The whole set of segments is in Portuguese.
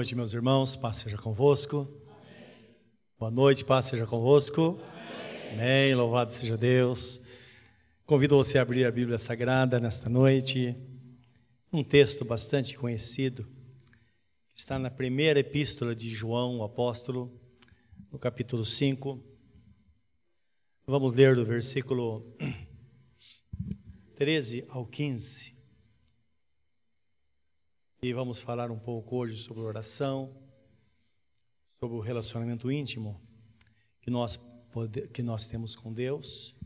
noite, meus irmãos, paz seja convosco. Amém. Boa noite, paz seja convosco. Amém. Amém. Louvado seja Deus. Convido você a abrir a Bíblia Sagrada nesta noite. Um texto bastante conhecido, que está na primeira epístola de João, o apóstolo, no capítulo 5. Vamos ler do versículo 13 ao 15. E vamos falar um pouco hoje sobre oração, sobre o relacionamento íntimo que nós, pode, que nós temos com Deus.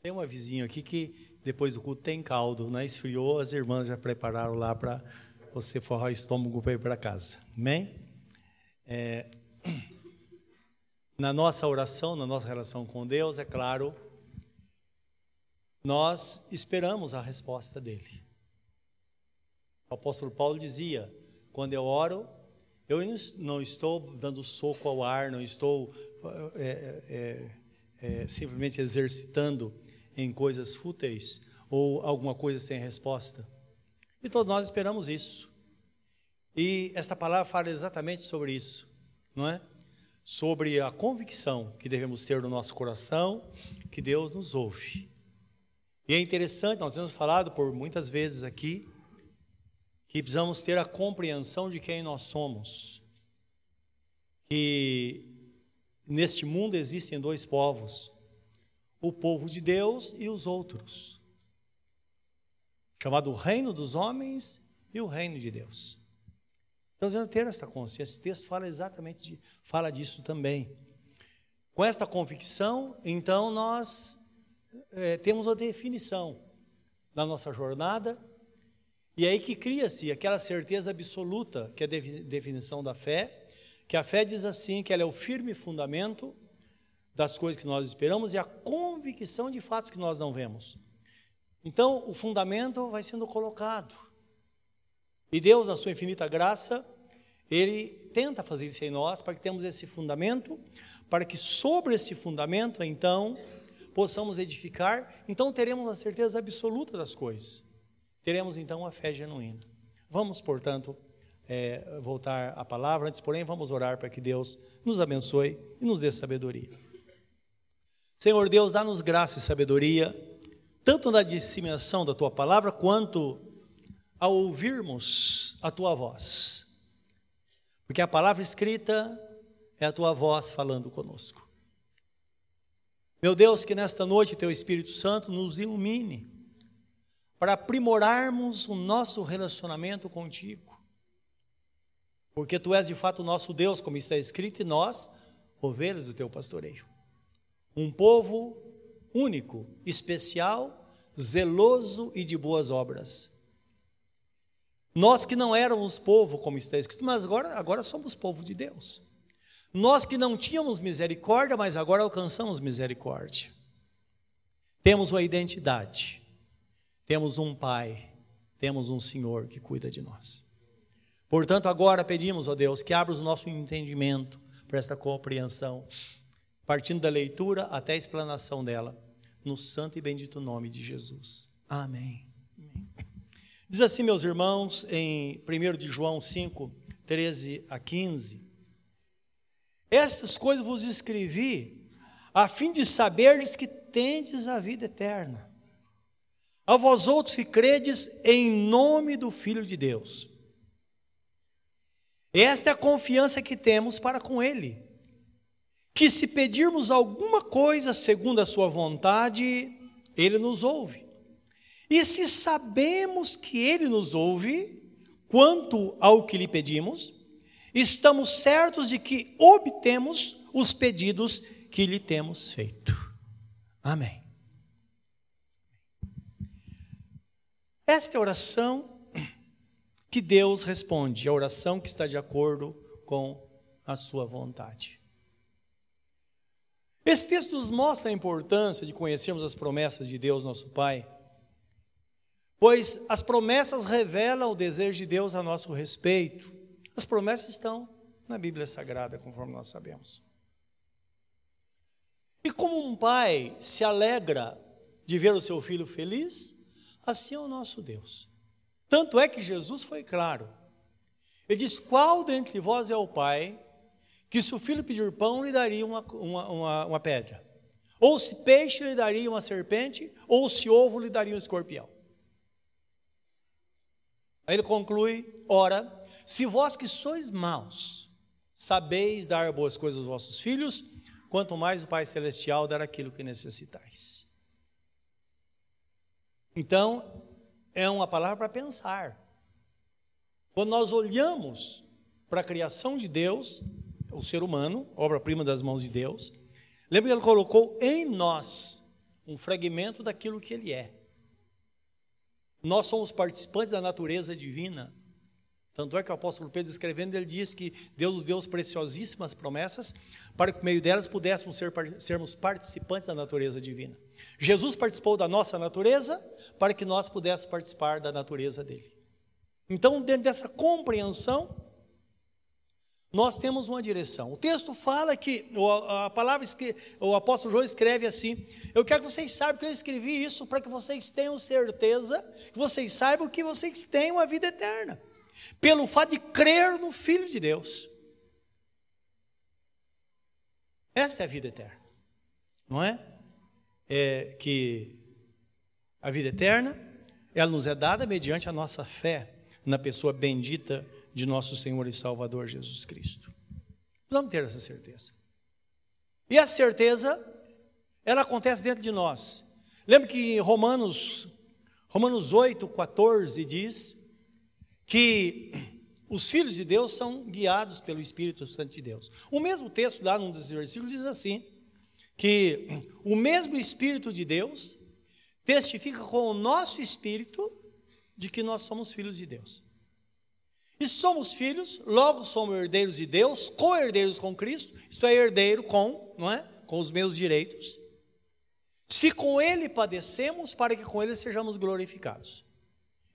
Tem uma vizinha aqui que depois do culto tem caldo, né? Esfriou, as irmãs já prepararam lá para você forrar o estômago para ir para casa. Amém? É, na nossa oração, na nossa relação com Deus, é claro, nós esperamos a resposta dele. O apóstolo Paulo dizia: quando eu oro, eu não estou dando soco ao ar, não estou é, é, é, simplesmente exercitando em coisas fúteis ou alguma coisa sem resposta. E todos nós esperamos isso. E esta palavra fala exatamente sobre isso, não é? Sobre a convicção que devemos ter no nosso coração que Deus nos ouve e é interessante, nós temos falado por muitas vezes aqui, que precisamos ter a compreensão de quem nós somos. Que neste mundo existem dois povos: o povo de Deus e os outros, chamado o reino dos homens e o reino de Deus. Então, devemos ter essa consciência. Esse texto fala exatamente de, fala disso também. Com esta convicção, então nós é, temos a definição da nossa jornada, e é aí que cria-se aquela certeza absoluta, que é a definição da fé, que a fé diz assim, que ela é o firme fundamento das coisas que nós esperamos e a convicção de fatos que nós não vemos. Então, o fundamento vai sendo colocado. E Deus, na sua infinita graça, Ele tenta fazer isso em nós, para que temos esse fundamento, para que sobre esse fundamento, então, possamos edificar, então teremos a certeza absoluta das coisas. Teremos então a fé genuína. Vamos, portanto, é, voltar à palavra, antes, porém, vamos orar para que Deus nos abençoe e nos dê sabedoria. Senhor Deus, dá-nos graça e sabedoria, tanto na disseminação da tua palavra, quanto ao ouvirmos a tua voz. Porque a palavra escrita é a tua voz falando conosco. Meu Deus, que nesta noite teu Espírito Santo nos ilumine para aprimorarmos o nosso relacionamento contigo. Porque tu és de fato o nosso Deus, como está escrito, e nós, ovelhas do teu pastoreio. Um povo único, especial, zeloso e de boas obras. Nós que não éramos povo, como está escrito, mas agora, agora somos povo de Deus. Nós que não tínhamos misericórdia, mas agora alcançamos misericórdia. Temos uma identidade, temos um Pai, temos um Senhor que cuida de nós. Portanto, agora pedimos, ó Deus, que abra o nosso entendimento para essa compreensão, partindo da leitura até a explanação dela, no santo e bendito nome de Jesus. Amém. Diz assim, meus irmãos, em 1 de João 5, 13 a 15, estas coisas vos escrevi, a fim de saberdes que tendes a vida eterna. A vós outros que credes em nome do Filho de Deus. Esta é a confiança que temos para com Ele. Que se pedirmos alguma coisa segundo a Sua vontade, Ele nos ouve. E se sabemos que Ele nos ouve, quanto ao que lhe pedimos, estamos certos de que obtemos os pedidos que lhe temos feito. Amém. Esta é a oração que Deus responde, a oração que está de acordo com a sua vontade. Esse texto nos mostra a importância de conhecermos as promessas de Deus, nosso Pai, pois as promessas revelam o desejo de Deus a nosso respeito. As promessas estão na Bíblia Sagrada, conforme nós sabemos. E como um pai se alegra de ver o seu filho feliz, assim é o nosso Deus. Tanto é que Jesus foi claro. Ele diz: Qual dentre vós é o pai que, se o filho pedir pão, lhe daria uma, uma, uma, uma pedra? Ou se peixe lhe daria uma serpente, ou se ovo lhe daria um escorpião. Aí ele conclui: Ora, se vós que sois maus, sabeis dar boas coisas aos vossos filhos, quanto mais o Pai Celestial dar aquilo que necessitais. Então, é uma palavra para pensar. Quando nós olhamos para a criação de Deus, o ser humano, obra-prima das mãos de Deus, lembra que ele colocou em nós um fragmento daquilo que ele é. Nós somos participantes da natureza divina. Tanto é que o apóstolo Pedro escrevendo, ele diz que Deus nos deu preciosíssimas promessas para que por meio delas pudéssemos ser, sermos participantes da natureza divina. Jesus participou da nossa natureza para que nós pudéssemos participar da natureza dele. Então, dentro dessa compreensão, nós temos uma direção. O texto fala que, a palavra que o apóstolo João escreve assim: Eu quero que vocês saibam que eu escrevi isso para que vocês tenham certeza, que vocês saibam que vocês têm uma vida eterna pelo fato de crer no Filho de Deus. Essa é a vida eterna, não é? É que a vida eterna, ela nos é dada mediante a nossa fé na pessoa bendita de nosso Senhor e Salvador Jesus Cristo. Vamos ter essa certeza. E essa certeza, ela acontece dentro de nós. Lembra que Romanos, Romanos 8, 14 diz que os filhos de Deus são guiados pelo Espírito Santo de Deus. O mesmo texto lá num desses versículos diz assim, que o mesmo Espírito de Deus testifica com o nosso espírito de que nós somos filhos de Deus. E somos filhos, logo somos herdeiros de Deus, co-herdeiros com Cristo, isto é, herdeiro com, não é? Com os meus direitos. Se com ele padecemos, para que com ele sejamos glorificados.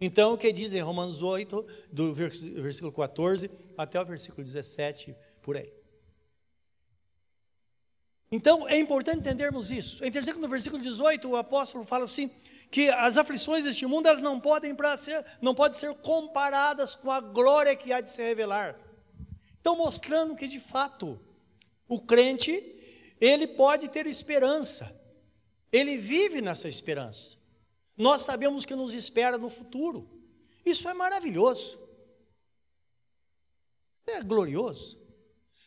Então, o que diz em Romanos 8, do versículo 14 até o versículo 17, por aí. Então, é importante entendermos isso. Interessante que no versículo 18 o apóstolo fala assim, que as aflições deste mundo elas não podem ser, não podem ser comparadas com a glória que há de se revelar. Então, mostrando que de fato o crente ele pode ter esperança. Ele vive nessa esperança. Nós sabemos que nos espera no futuro. Isso é maravilhoso. É glorioso.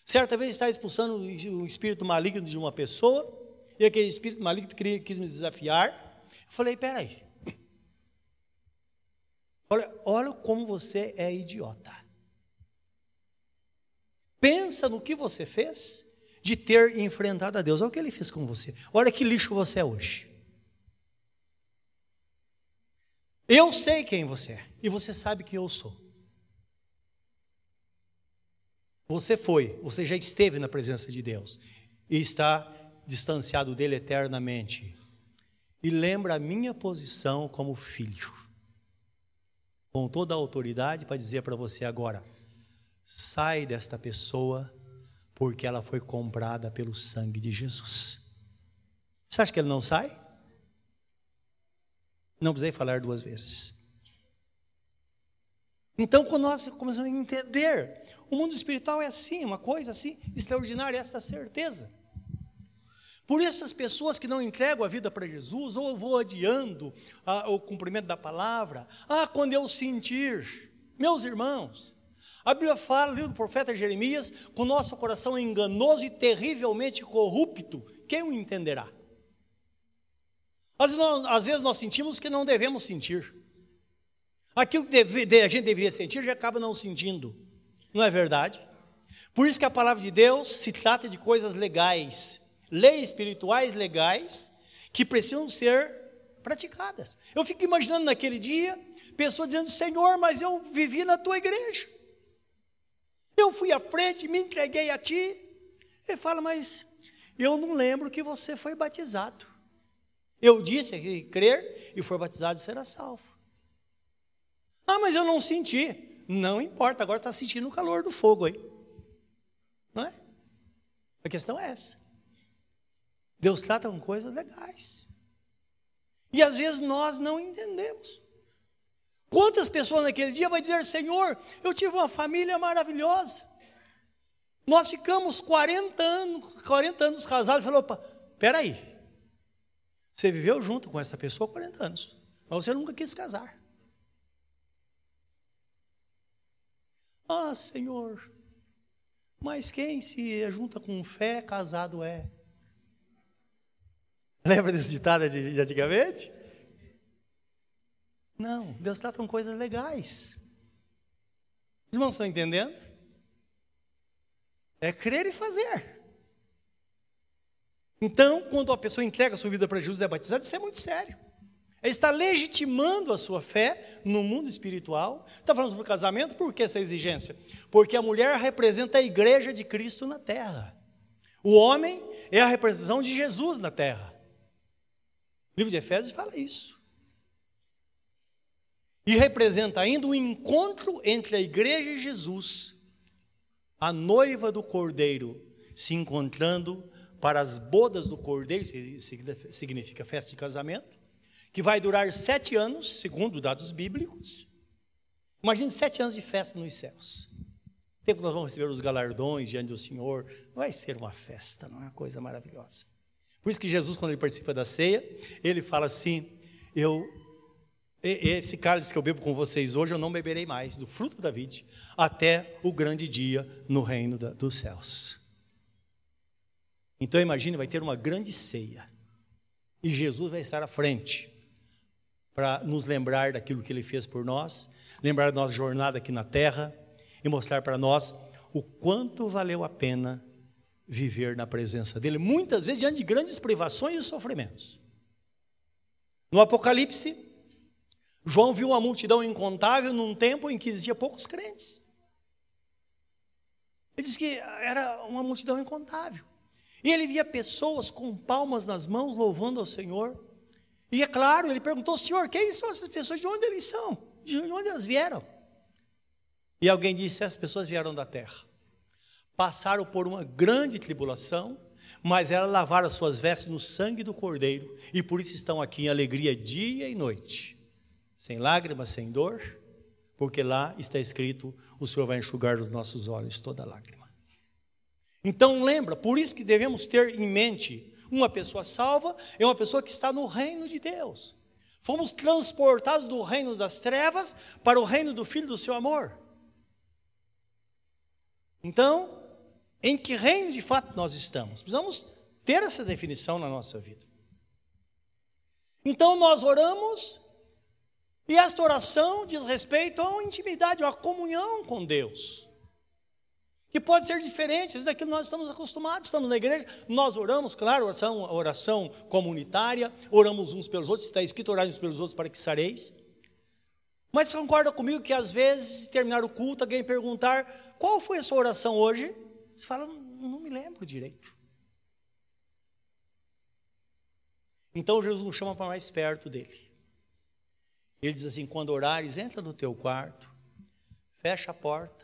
Certa vez está expulsando um espírito maligno de uma pessoa, e aquele espírito maligno quis me desafiar. Eu falei: peraí. Olha, olha como você é idiota. Pensa no que você fez de ter enfrentado a Deus. Olha o que ele fez com você. Olha que lixo você é hoje. Eu sei quem você é e você sabe quem eu sou. Você foi, você já esteve na presença de Deus e está distanciado dele eternamente. E lembra a minha posição como filho, com toda a autoridade para dizer para você agora: sai desta pessoa, porque ela foi comprada pelo sangue de Jesus. Você acha que ele não sai? Não precisei falar duas vezes. Então, quando nós começamos a entender, o mundo espiritual é assim, uma coisa assim, extraordinária, essa certeza. Por isso, as pessoas que não entregam a vida para Jesus, ou vou adiando a, o cumprimento da palavra, ah, quando eu sentir, meus irmãos, a Bíblia fala, livro do profeta Jeremias, com o nosso coração enganoso e terrivelmente corrupto, quem o entenderá? Às vezes, nós, sentimos que não devemos sentir. Aquilo que a gente deveria sentir já acaba não sentindo. Não é verdade? Por isso que a palavra de Deus se trata de coisas legais, leis espirituais legais que precisam ser praticadas. Eu fico imaginando naquele dia, pessoas dizendo: Senhor, mas eu vivi na tua igreja. Eu fui à frente, me entreguei a ti. Ele fala, mas eu não lembro que você foi batizado. Eu disse que crer e for batizado será salvo. Ah, mas eu não senti. Não importa, agora está sentindo o calor do fogo aí. Não é? A questão é essa. Deus trata com coisas legais. E às vezes nós não entendemos. Quantas pessoas naquele dia vai dizer: Senhor, eu tive uma família maravilhosa. Nós ficamos 40 anos, 40 anos casados. Falou, opa, peraí. Você viveu junto com essa pessoa 40 anos, mas você nunca quis casar. Ah, Senhor, mas quem se junta com fé, casado é. Lembra desse ditado de, de antigamente? Não, Deus trata com coisas legais. Os irmãos estão entendendo? É crer e fazer. Então, quando a pessoa entrega a sua vida para Jesus e é batizada, isso é muito sério. Ele está legitimando a sua fé no mundo espiritual. Está falando sobre casamento, por que essa exigência? Porque a mulher representa a igreja de Cristo na terra. O homem é a representação de Jesus na terra. O livro de Efésios fala isso. E representa ainda o encontro entre a igreja e Jesus, a noiva do cordeiro, se encontrando para as bodas do cordeiro, significa festa de casamento, que vai durar sete anos, segundo dados bíblicos. Imagine sete anos de festa nos céus. Tempo que nós vamos receber os galardões diante do Senhor, vai ser uma festa, não é uma coisa maravilhosa. Por isso que Jesus, quando ele participa da ceia, ele fala assim: Eu, esse cálice que eu bebo com vocês hoje, eu não beberei mais do fruto da vide, até o grande dia no reino da, dos céus. Então imagine, vai ter uma grande ceia, e Jesus vai estar à frente para nos lembrar daquilo que ele fez por nós, lembrar da nossa jornada aqui na terra e mostrar para nós o quanto valeu a pena viver na presença dele, muitas vezes diante de grandes privações e sofrimentos. No Apocalipse, João viu uma multidão incontável num tempo em que existia poucos crentes. Ele disse que era uma multidão incontável. E ele via pessoas com palmas nas mãos louvando ao Senhor. E é claro, ele perguntou, Senhor, quem são essas pessoas? De onde eles são? De onde elas vieram? E alguém disse: Essas pessoas vieram da terra. Passaram por uma grande tribulação, mas elas lavaram as suas vestes no sangue do Cordeiro, e por isso estão aqui em alegria dia e noite, sem lágrimas, sem dor, porque lá está escrito: O Senhor vai enxugar dos nossos olhos toda lágrima. Então lembra, por isso que devemos ter em mente uma pessoa salva é uma pessoa que está no reino de Deus. Fomos transportados do reino das trevas para o reino do Filho do seu amor. Então, em que reino de fato nós estamos? Precisamos ter essa definição na nossa vida. Então, nós oramos, e esta oração diz respeito a uma intimidade, a uma comunhão com Deus que pode ser diferente daquilo que nós estamos acostumados. Estamos na igreja, nós oramos, claro, oração, oração comunitária, oramos uns pelos outros, está escrito orar uns pelos outros para que sareis. Mas concorda comigo que às vezes, terminar o culto, alguém perguntar qual foi a sua oração hoje? Você fala, não me lembro direito. Então Jesus nos chama para mais perto dele. Ele diz assim: quando orares, entra no teu quarto, fecha a porta,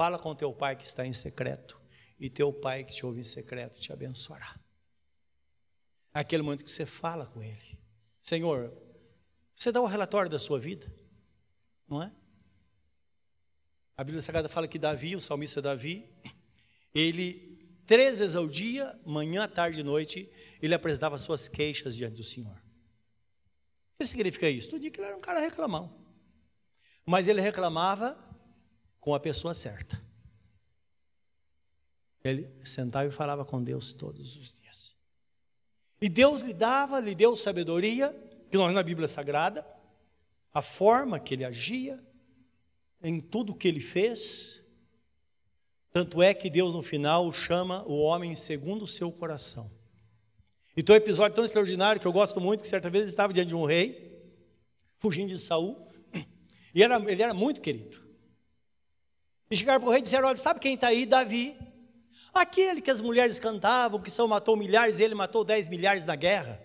Fala com teu pai que está em secreto, e teu pai que te ouve em secreto te abençoará. Aquele momento que você fala com ele, Senhor, você dá o relatório da sua vida, não é? A Bíblia Sagrada fala que Davi, o salmista Davi, ele, três vezes ao dia, manhã, tarde e noite, ele apresentava suas queixas diante do Senhor. O que significa isso? Tudo dia que ele era um cara reclamão. Mas ele reclamava com a pessoa certa. Ele sentava e falava com Deus todos os dias. E Deus lhe dava, lhe deu sabedoria, que nós na Bíblia Sagrada, a forma que ele agia, em tudo que ele fez. Tanto é que Deus no final chama o homem segundo o seu coração. E tem um episódio tão extraordinário que eu gosto muito, que certa vez ele estava diante de um rei, fugindo de Saul, e era, ele era muito querido. E chegaram para o rei e disseram: Olha, sabe quem está aí? Davi. Aquele que as mulheres cantavam, que são matou milhares, e ele matou dez milhares na guerra.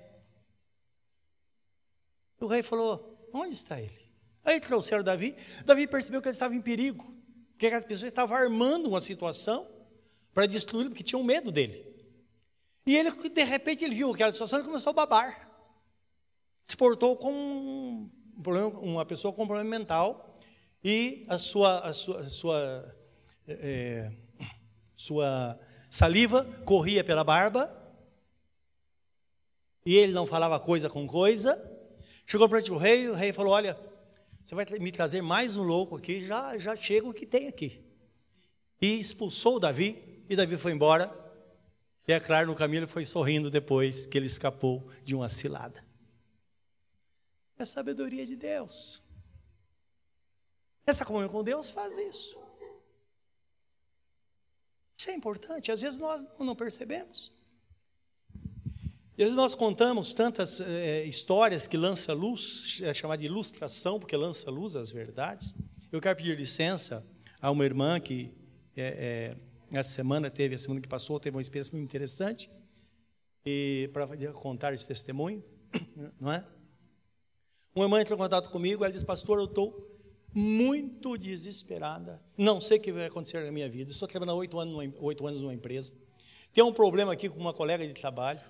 O rei falou: Onde está ele? Aí trouxeram Davi. Davi percebeu que ele estava em perigo, que as pessoas estavam armando uma situação para destruí-lo, porque tinham medo dele. E ele, de repente, ele viu aquela situação e começou a babar. Se portou como um uma pessoa com problema mental e a sua, a sua, a sua, é, sua saliva corria pela barba e ele não falava coisa com coisa. Chegou para o rei, o rei falou: Olha, você vai me trazer mais um louco aqui, já, já chega o que tem aqui. E expulsou Davi, e Davi foi embora. E é claro, no caminho ele foi sorrindo depois que ele escapou de uma cilada. É a sabedoria de Deus. Essa comunhão com Deus faz isso. Isso é importante, às vezes nós não percebemos. E às vezes nós contamos tantas é, histórias que lança luz, é chamada de ilustração, porque lança luz às verdades. Eu quero pedir licença a uma irmã que é, é, essa semana teve, a semana que passou, teve uma experiência muito interessante, e para contar esse testemunho, não é? Uma irmã entrou em contato comigo, ela disse, pastor, eu estou muito desesperada, não sei o que vai acontecer na minha vida, estou trabalhando oito anos, oito anos numa empresa, tem um problema aqui com uma colega de trabalho,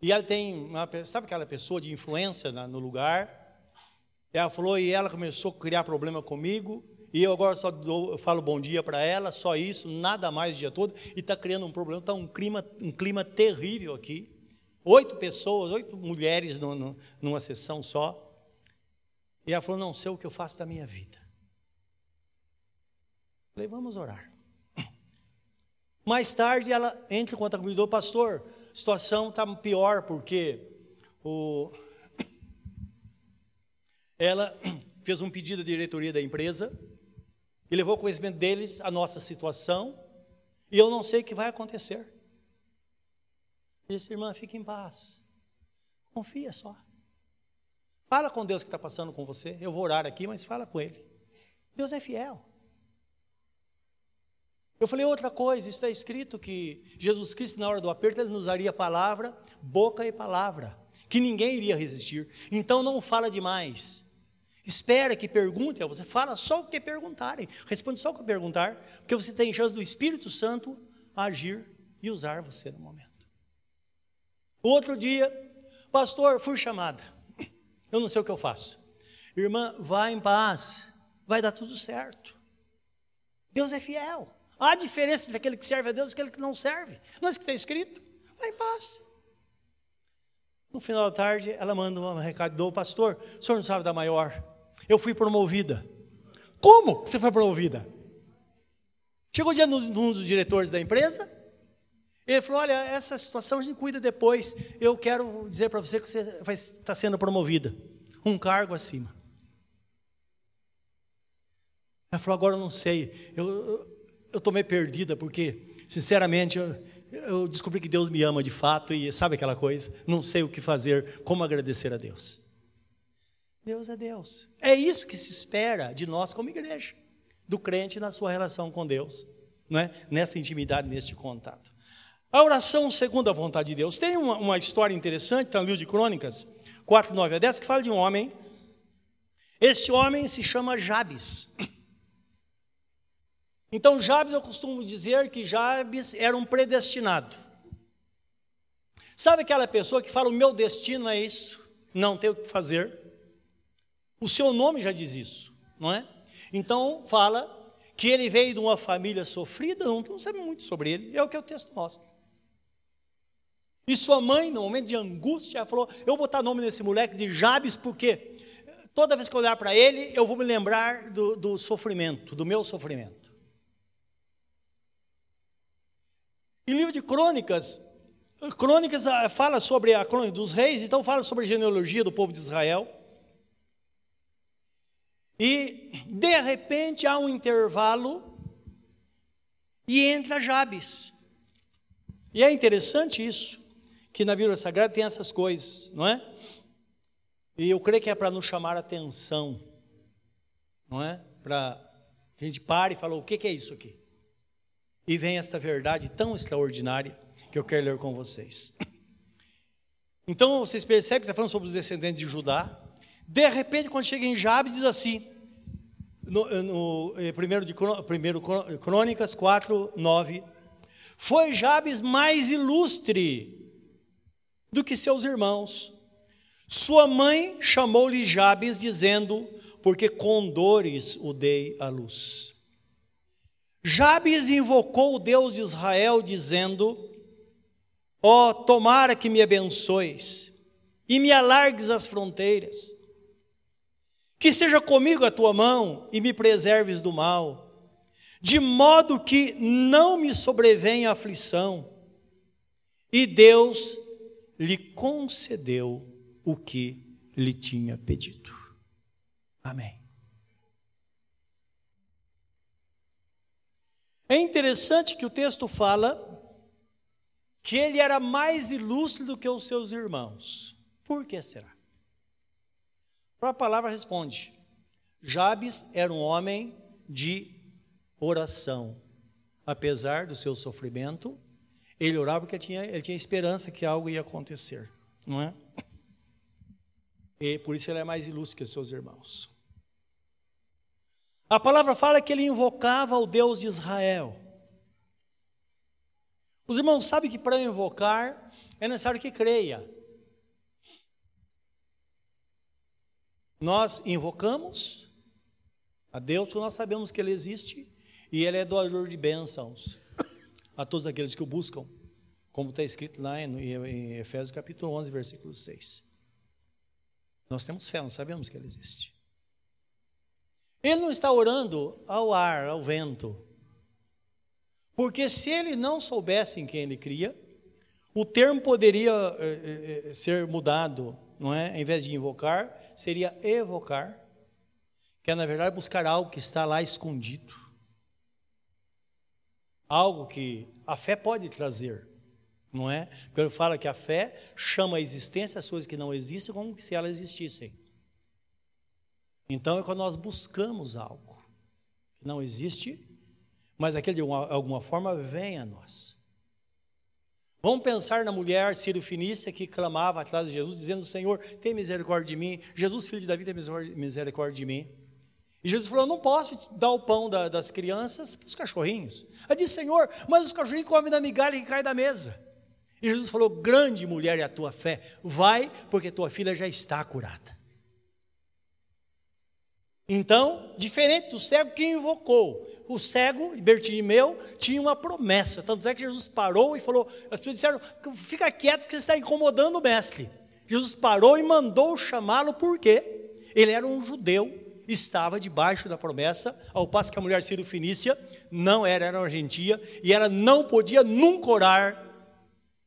e ela tem, uma, sabe aquela pessoa de influência no lugar? Ela falou, e ela começou a criar problema comigo, e eu agora só dou, falo bom dia para ela, só isso, nada mais o dia todo, e está criando um problema, está um clima, um clima terrível aqui. Oito pessoas, oito mulheres no, no, numa sessão só. E ela falou: Não sei o que eu faço da minha vida. Falei: Vamos orar. Mais tarde ela entra em contato comigo e falou: Pastor, a situação está pior porque o... ela fez um pedido à diretoria da empresa e levou conhecimento deles a nossa situação e eu não sei o que vai acontecer. Disse, irmã, fique em paz. Confia só. Fala com Deus que está passando com você. Eu vou orar aqui, mas fala com Ele. Deus é fiel. Eu falei outra coisa, está escrito que Jesus Cristo, na hora do aperto, ele nos usaria palavra, boca e palavra, que ninguém iria resistir. Então não fala demais. Espera que perguntem, você fala só o que perguntarem, responde só o que perguntar, porque você tem chance do Espírito Santo agir e usar você no momento. Outro dia, pastor, fui chamada. Eu não sei o que eu faço. Irmã, vá em paz, vai dar tudo certo. Deus é fiel. Há diferença entre aquele que serve a Deus e aquele que não serve. Não é isso que está escrito? Vai em paz. No final da tarde, ela manda um recado do pastor: o senhor não sabe da maior. Eu fui promovida. Como você foi promovida? Chegou o dia de um dos diretores da empresa. Ele falou: Olha, essa situação a gente cuida depois. Eu quero dizer para você que você vai estar tá sendo promovida. Um cargo acima. Ela falou: Agora eu não sei. Eu, eu estou meio perdida, porque, sinceramente, eu, eu descobri que Deus me ama de fato e sabe aquela coisa? Não sei o que fazer, como agradecer a Deus. Deus é Deus. É isso que se espera de nós como igreja, do crente na sua relação com Deus, não é? nessa intimidade, neste contato. A oração segundo a vontade de Deus. Tem uma, uma história interessante, está no livro de Crônicas, 4, 9 a 10, que fala de um homem. Esse homem se chama Jabes. Então, Jabes, eu costumo dizer que Jabes era um predestinado. Sabe aquela pessoa que fala: o meu destino é isso, não tem o que fazer? O seu nome já diz isso, não é? Então, fala que ele veio de uma família sofrida, não, não sabe muito sobre ele, é o que o texto mostra. E sua mãe, no momento de angústia, falou: Eu vou botar nome nesse moleque de Jabes, porque toda vez que eu olhar para ele, eu vou me lembrar do, do sofrimento, do meu sofrimento. E livro de Crônicas, Crônicas ah, fala sobre a crônica dos reis, então fala sobre a genealogia do povo de Israel. E de repente há um intervalo e entra Jabes. E é interessante isso, que na Bíblia Sagrada tem essas coisas, não é? E eu creio que é para nos chamar atenção, não é? Para a gente pare e falar: o que é isso aqui? E vem esta verdade tão extraordinária que eu quero ler com vocês. Então vocês percebem que está falando sobre os descendentes de Judá. De repente, quando chega em Jabes, diz assim, no, no eh, primeiro, de, primeiro Crônicas 4, 9: Foi Jabes mais ilustre do que seus irmãos. Sua mãe chamou-lhe Jabes, dizendo: Porque com dores o dei à luz. Jabes invocou o Deus de Israel, dizendo: Ó, oh, tomara que me abençoes e me alargues as fronteiras. Que seja comigo a tua mão e me preserves do mal, de modo que não me sobrevenha aflição. E Deus lhe concedeu o que lhe tinha pedido. Amém. É interessante que o texto fala que ele era mais ilustre do que os seus irmãos. Por que será? A palavra responde: Jabes era um homem de oração. Apesar do seu sofrimento, ele orava porque tinha, ele tinha esperança que algo ia acontecer, não é? E por isso ele é mais ilustre que os seus irmãos. A palavra fala que ele invocava o Deus de Israel. Os irmãos sabem que para invocar é necessário que creia. Nós invocamos a Deus porque nós sabemos que Ele existe e Ele é doador de bênçãos a todos aqueles que o buscam, como está escrito lá em Efésios capítulo 11, versículo 6. Nós temos fé, nós sabemos que Ele existe. Ele não está orando ao ar, ao vento. Porque se ele não soubesse em quem ele cria, o termo poderia eh, eh, ser mudado, não é? Em vez de invocar, seria evocar, que é na verdade buscar algo que está lá escondido. Algo que a fé pode trazer, não é? Porque ele fala que a fé chama a existência as coisas que não existem como se elas existissem. Então é quando nós buscamos algo que não existe, mas aquele de alguma forma vem a nós. Vamos pensar na mulher Ciro-Finícia que clamava atrás de Jesus, dizendo: Senhor, tem misericórdia de mim. Jesus, filho de Davi, tem misericórdia de mim. E Jesus falou: Não posso dar o pão da, das crianças para os cachorrinhos. Ela disse: Senhor, mas os cachorrinhos comem da migalha que cai da mesa. E Jesus falou: Grande mulher é a tua fé, vai, porque tua filha já está curada. Então, diferente do cego que invocou, o cego, Bertimeu, tinha uma promessa. Tanto é que Jesus parou e falou: as pessoas disseram, fica quieto porque você está incomodando o mestre. Jesus parou e mandou chamá-lo porque ele era um judeu, estava debaixo da promessa, ao passo que a mulher Ciro Finícia não era, era argentina, e ela não podia nunca orar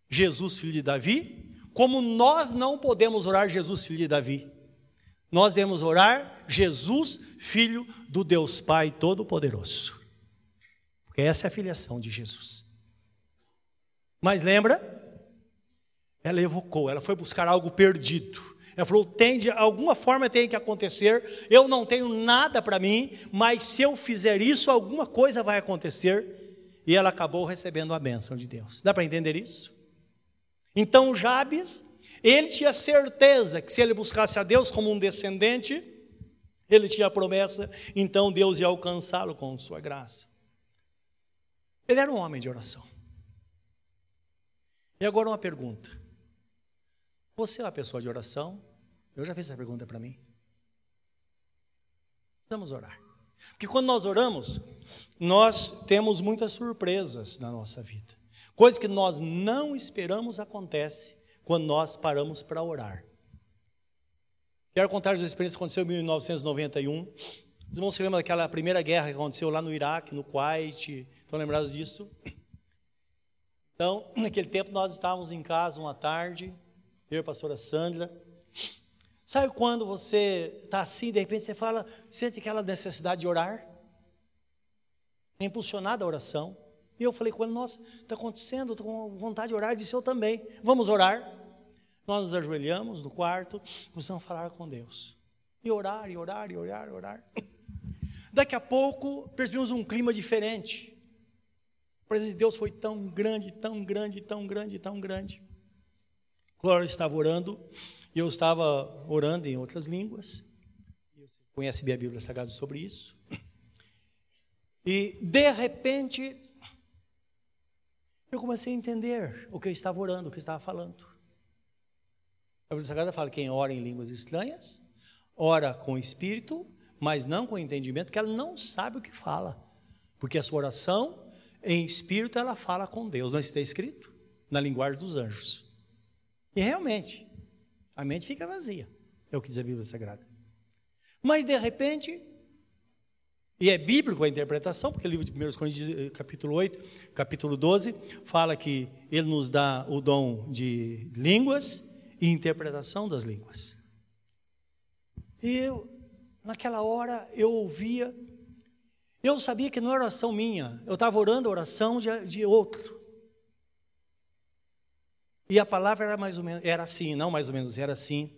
Jesus, filho de Davi, como nós não podemos orar Jesus, filho de Davi. Nós devemos orar Jesus, filho do Deus Pai Todo-Poderoso. Porque essa é a filiação de Jesus. Mas lembra? Ela evocou, ela foi buscar algo perdido. Ela falou: tem de alguma forma tem que acontecer. Eu não tenho nada para mim, mas se eu fizer isso, alguma coisa vai acontecer. E ela acabou recebendo a bênção de Deus. Dá para entender isso? Então Jabes ele tinha certeza que se ele buscasse a Deus como um descendente, ele tinha a promessa, então Deus ia alcançá-lo com sua graça. Ele era um homem de oração. E agora uma pergunta. Você é uma pessoa de oração? Eu já fiz essa pergunta para mim. Vamos orar. Porque quando nós oramos, nós temos muitas surpresas na nossa vida. Coisas que nós não esperamos acontecem quando nós paramos para orar. Quero contar as experiências que aconteceu em 1991. Os irmãos se lembram daquela primeira guerra que aconteceu lá no Iraque, no Kuwait? Estão lembrados disso? Então, naquele tempo nós estávamos em casa uma tarde, eu e a pastora Sandra. Sabe quando você está assim, de repente você fala, sente aquela necessidade de orar? Impulsionada a oração. E eu falei com ele, nossa, está acontecendo, estou com vontade de orar. Disse, eu também. Vamos orar. Nós nos ajoelhamos no quarto, começamos a falar com Deus. E orar, e orar, e orar, e orar. Daqui a pouco percebemos um clima diferente. A presença de Deus foi tão grande, tão grande, tão grande, tão grande. Glória estava orando, e eu estava orando em outras línguas. Você conhece bem a Bíblia Sagrada sobre isso. E, de repente, eu comecei a entender o que eu estava orando, o que eu estava falando. A Bíblia Sagrada fala: quem ora em línguas estranhas, ora com espírito, mas não com entendimento, porque ela não sabe o que fala. Porque a sua oração, em espírito, ela fala com Deus. Não está escrito? Na linguagem dos anjos. E realmente, a mente fica vazia. É o que diz a Bíblia Sagrada. Mas, de repente, e é bíblico a interpretação, porque o livro de 1 Coríntios, eh, capítulo 8, capítulo 12, fala que ele nos dá o dom de línguas e interpretação das línguas. E eu, naquela hora, eu ouvia, eu sabia que não era oração minha, eu estava orando a oração de, de outro. E a palavra era mais ou menos, era assim, não mais ou menos, era assim.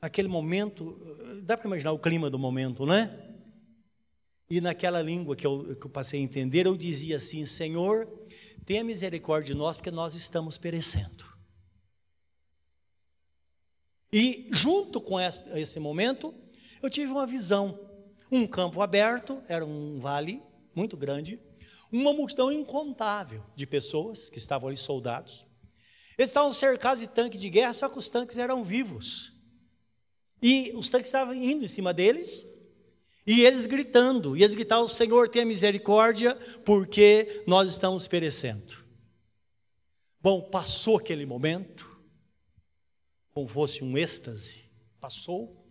Aquele momento, dá para imaginar o clima do momento, né? E naquela língua que eu, que eu passei a entender, eu dizia assim: Senhor, tenha misericórdia de nós, porque nós estamos perecendo. E junto com esse, esse momento, eu tive uma visão. Um campo aberto, era um vale muito grande, uma multidão incontável de pessoas que estavam ali, soldados. Eles estavam cercados de tanques de guerra, só que os tanques eram vivos. E os tanques estavam indo em cima deles, e eles gritando, e eles gritavam: Senhor, tenha misericórdia, porque nós estamos perecendo. Bom, passou aquele momento, como fosse um êxtase, passou,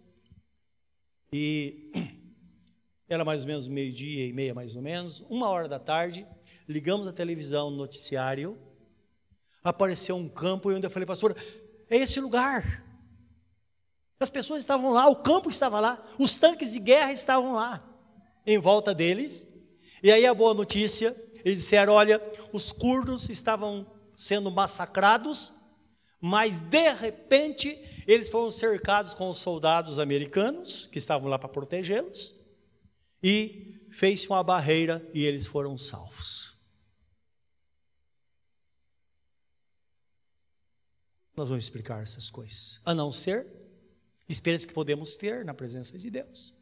e era mais ou menos meio-dia e meia, mais ou menos, uma hora da tarde, ligamos a televisão, no noticiário, apareceu um campo, e eu falei, pastor, é esse lugar. As pessoas estavam lá, o campo estava lá, os tanques de guerra estavam lá, em volta deles. E aí a boa notícia, eles disseram: olha, os curdos estavam sendo massacrados, mas de repente eles foram cercados com os soldados americanos, que estavam lá para protegê-los, e fez-se uma barreira e eles foram salvos. Nós vamos explicar essas coisas, a não ser experiência que podemos ter na presença de Deus.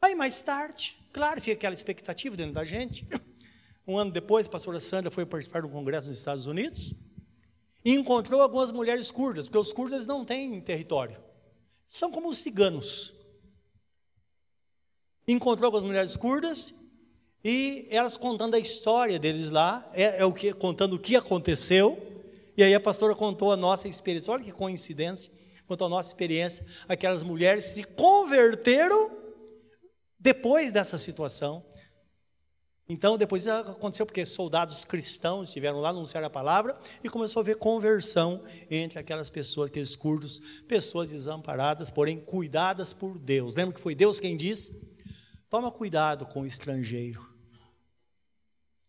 Aí mais tarde, claro, fica aquela expectativa dentro da gente. Um ano depois, a pastora Sandra foi participar de um congresso nos Estados Unidos e encontrou algumas mulheres curdas, porque os curdas não têm território. São como os ciganos. Encontrou algumas mulheres curdas e elas contando a história deles lá, é, é o que contando o que aconteceu e aí a pastora contou a nossa experiência. Olha que coincidência. Contou a nossa experiência. Aquelas mulheres se converteram depois dessa situação. Então, depois aconteceu porque soldados cristãos estiveram lá, anunciaram a palavra e começou a haver conversão entre aquelas pessoas, aqueles curdos, pessoas desamparadas, porém cuidadas por Deus. Lembra que foi Deus quem disse? Toma cuidado com o estrangeiro.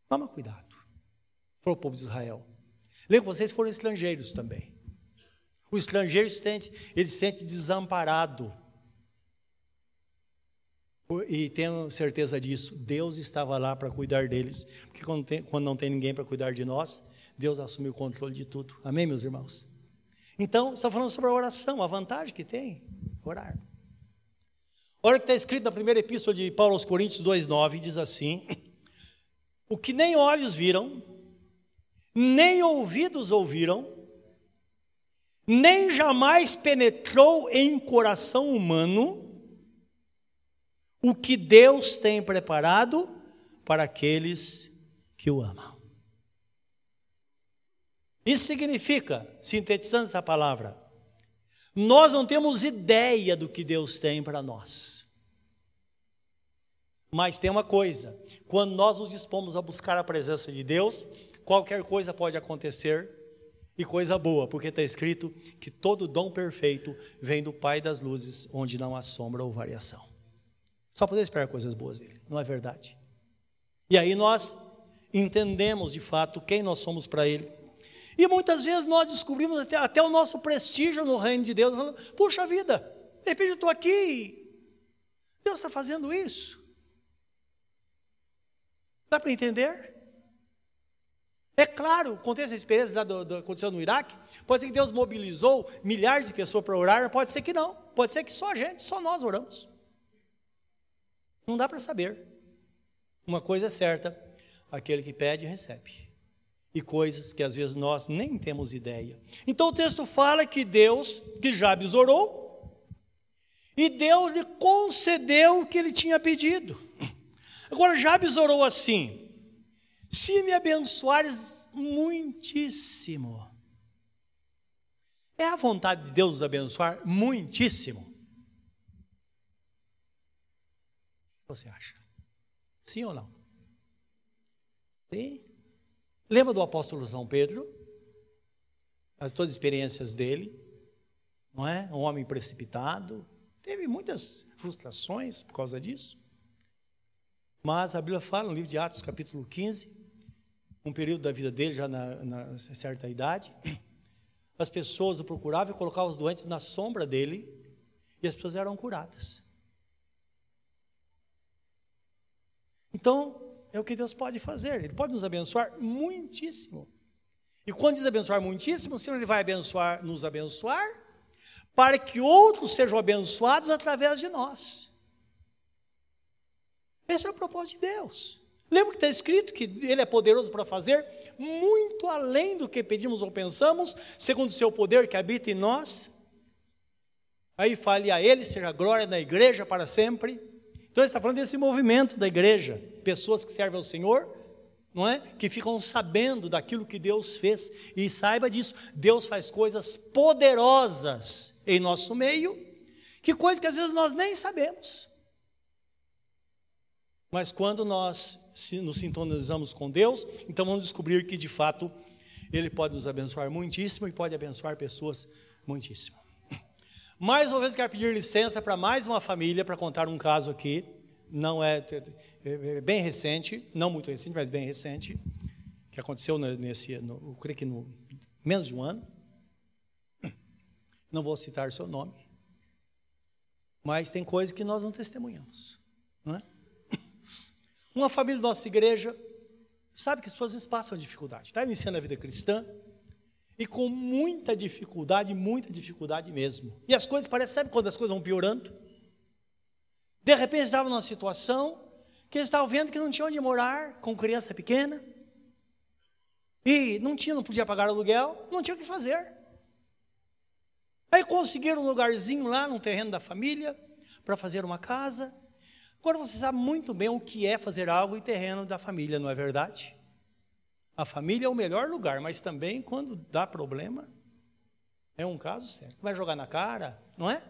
Toma cuidado. Falou o povo de Israel. Lembra que vocês foram estrangeiros também. O estrangeiro sente, ele se sente desamparado. E tenho certeza disso, Deus estava lá para cuidar deles, porque quando, tem, quando não tem ninguém para cuidar de nós, Deus assume o controle de tudo. Amém, meus irmãos? Então, está falando sobre a oração, a vantagem que tem, orar. Olha o que está escrito na primeira epístola de Paulo aos Coríntios 2,9, diz assim: O que nem olhos viram, nem ouvidos ouviram, nem jamais penetrou em coração humano o que Deus tem preparado para aqueles que o amam. Isso significa, sintetizando essa palavra, nós não temos ideia do que Deus tem para nós. Mas tem uma coisa: quando nós nos dispomos a buscar a presença de Deus, qualquer coisa pode acontecer e coisa boa, porque está escrito que todo dom perfeito vem do Pai das luzes, onde não há sombra ou variação. Só poder esperar coisas boas dele, não é verdade? E aí nós entendemos de fato quem nós somos para ele. E muitas vezes nós descobrimos até, até o nosso prestígio no reino de Deus, falando, puxa vida, de repente eu estou aqui, Deus está fazendo isso. Dá para entender? É claro, contei essa experiência lá do, do, aconteceu no Iraque. Pode ser que Deus mobilizou milhares de pessoas para orar, pode ser que não. Pode ser que só a gente, só nós oramos. Não dá para saber. Uma coisa é certa: aquele que pede, recebe. E coisas que às vezes nós nem temos ideia. Então o texto fala que Deus, que Jabes orou, e Deus lhe concedeu o que ele tinha pedido. Agora Jabes orou assim: se me abençoares muitíssimo. É a vontade de Deus nos abençoar muitíssimo. Você acha? Sim ou não? Sim. Lembra do apóstolo São Pedro? As todas as experiências dele, não é? Um homem precipitado, teve muitas frustrações por causa disso. Mas a Bíblia fala no livro de Atos, capítulo 15, um período da vida dele, já na, na certa idade, as pessoas o procuravam e colocavam os doentes na sombra dele, e as pessoas eram curadas. Então, é o que Deus pode fazer. Ele pode nos abençoar muitíssimo. E quando diz abençoar muitíssimo, o Senhor ele vai abençoar, nos abençoar, para que outros sejam abençoados através de nós. Esse é o propósito de Deus. Lembra que está escrito que Ele é poderoso para fazer muito além do que pedimos ou pensamos, segundo o seu poder que habita em nós? Aí fale a Ele, seja glória da igreja para sempre. Então, ele está falando desse movimento da igreja, pessoas que servem ao Senhor, não é? Que ficam sabendo daquilo que Deus fez e saiba disso. Deus faz coisas poderosas em nosso meio, que coisas que às vezes nós nem sabemos. Mas quando nós nos sintonizamos com Deus, então vamos descobrir que de fato Ele pode nos abençoar muitíssimo e pode abençoar pessoas muitíssimo. Mais uma vez quero pedir licença para mais uma família para contar um caso aqui. Não é, é, é, bem recente, não muito recente, mas bem recente, que aconteceu nesse, no, eu creio que no menos de um ano. Não vou citar seu nome, mas tem coisas que nós não testemunhamos, não é? Uma família da nossa igreja sabe que as pessoas passam dificuldade, está iniciando a vida cristã, e com muita dificuldade, muita dificuldade mesmo. E as coisas parecem, sabe quando as coisas vão piorando? De repente estavam numa situação que eles estavam vendo que não tinha onde morar com criança pequena. E não tinha, não podia pagar aluguel, não tinha o que fazer. Aí conseguiram um lugarzinho lá no terreno da família para fazer uma casa. Agora você sabe muito bem o que é fazer algo em terreno da família, não é verdade? A família é o melhor lugar, mas também quando dá problema, é um caso sério. Vai jogar na cara, não é?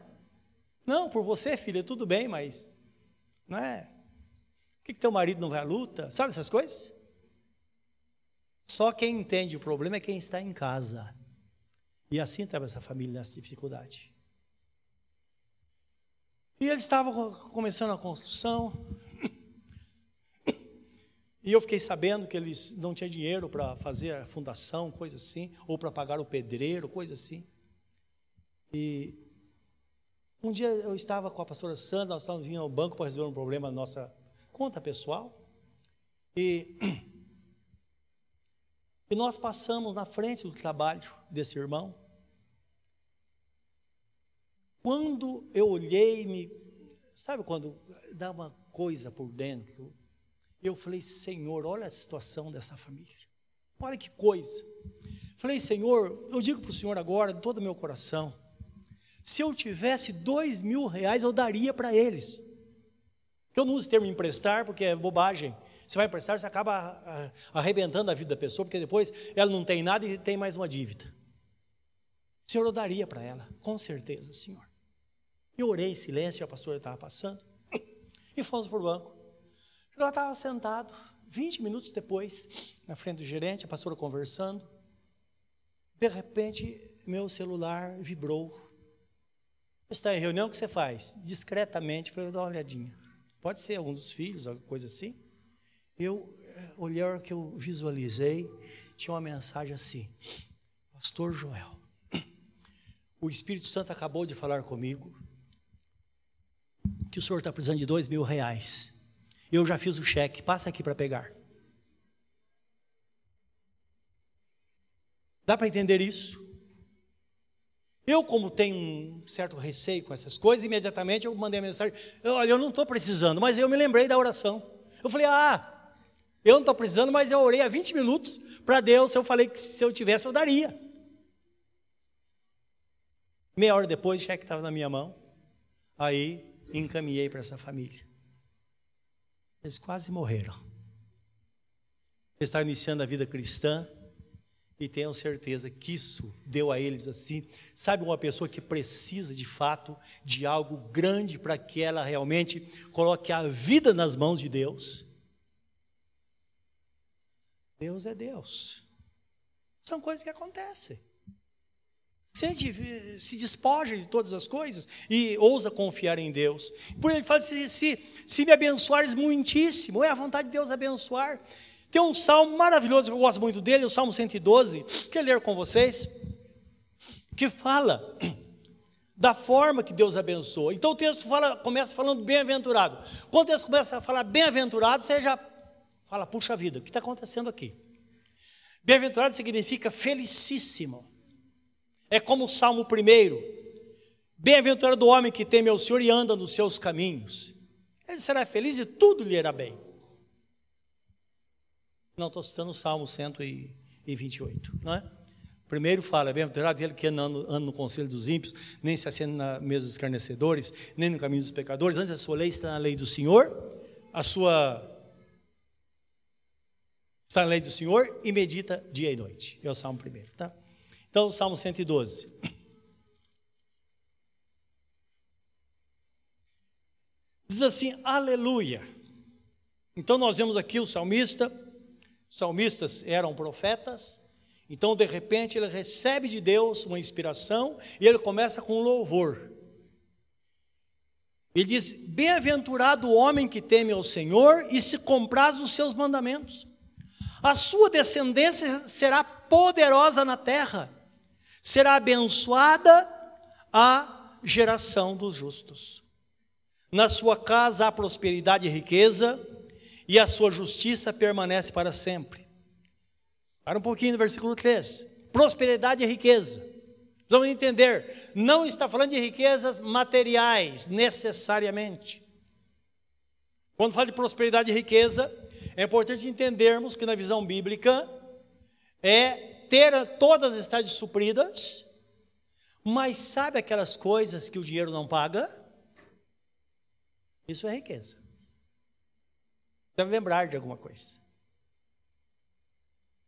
Não, por você, filha, tudo bem, mas não é? Por que, que teu marido não vai à luta? Sabe essas coisas? Só quem entende o problema é quem está em casa. E assim estava essa família nessa dificuldade. E eles estavam começando a construção, e eu fiquei sabendo que eles não tinham dinheiro para fazer a fundação, coisa assim, ou para pagar o pedreiro, coisa assim. E um dia eu estava com a pastora Sandra, nós estávamos vindo ao banco para resolver um problema na nossa conta pessoal. E, e nós passamos na frente do trabalho desse irmão. Quando eu olhei, me, sabe quando dá uma coisa por dentro? Eu falei, Senhor, olha a situação dessa família. Olha que coisa. Falei, Senhor, eu digo para o Senhor agora, de todo o meu coração, se eu tivesse dois mil reais, eu daria para eles. Eu não uso o termo emprestar, porque é bobagem. Você vai emprestar, você acaba arrebentando a vida da pessoa, porque depois ela não tem nada e tem mais uma dívida. Senhor, eu daria para ela, com certeza, Senhor. Eu orei em silêncio, a pastora estava passando, e fomos para o banco. Eu estava sentado, 20 minutos depois, na frente do gerente, a pastora conversando. De repente, meu celular vibrou. Está em reunião, o que você faz? Discretamente, falei, dá uma olhadinha. Pode ser algum dos filhos, alguma coisa assim. Eu eh, olhei a hora que eu visualizei, tinha uma mensagem assim: Pastor Joel, o Espírito Santo acabou de falar comigo que o senhor está precisando de dois mil reais. Eu já fiz o cheque, passa aqui para pegar. Dá para entender isso? Eu, como tenho um certo receio com essas coisas, imediatamente eu mandei a mensagem: Olha, eu não estou precisando, mas eu me lembrei da oração. Eu falei: Ah, Eu não estou precisando, mas eu orei há 20 minutos para Deus. Eu falei que se eu tivesse, eu daria. Meia hora depois, o cheque estava na minha mão. Aí encaminhei para essa família. Eles quase morreram. Estavam iniciando a vida cristã e tenham certeza que isso deu a eles assim. Sabe, uma pessoa que precisa de fato de algo grande para que ela realmente coloque a vida nas mãos de Deus. Deus é Deus. São coisas que acontecem. Se a gente se despoja de todas as coisas e ousa confiar em Deus. Por ele fala: se, se, se me abençoares muitíssimo, é a vontade de Deus abençoar. Tem um salmo maravilhoso, eu gosto muito dele, o Salmo 112, quero ler com vocês, que fala da forma que Deus abençoa. Então o texto fala, começa falando bem-aventurado. Quando o texto começa a falar bem-aventurado, você já fala, puxa vida, o que está acontecendo aqui? Bem-aventurado significa felicíssimo. É como o Salmo primeiro. Bem-aventurado o homem que teme ao Senhor e anda nos seus caminhos. Ele será feliz e tudo lhe irá bem. Não, estou citando o Salmo 128, não é? Primeiro fala, bem-aventurado aquele que anda, anda no conselho dos ímpios, nem se assenta na mesa dos escarnecedores, nem no caminho dos pecadores, antes a sua lei está na lei do Senhor, a sua está na lei do Senhor e medita dia e noite. É o Salmo primeiro, tá? Então, o Salmo 112. Diz assim, aleluia. Então, nós vemos aqui o salmista salmistas eram profetas, então de repente ele recebe de Deus uma inspiração e ele começa com louvor. Ele diz: Bem-aventurado o homem que teme ao Senhor e se compraz dos seus mandamentos. A sua descendência será poderosa na terra, será abençoada a geração dos justos. Na sua casa há prosperidade e riqueza, e a sua justiça permanece para sempre. Para um pouquinho no versículo 3. Prosperidade e riqueza. Vamos entender, não está falando de riquezas materiais, necessariamente. Quando fala de prosperidade e riqueza, é importante entendermos que na visão bíblica é ter todas as necessidades supridas, mas sabe aquelas coisas que o dinheiro não paga? Isso é riqueza. Deve lembrar de alguma coisa.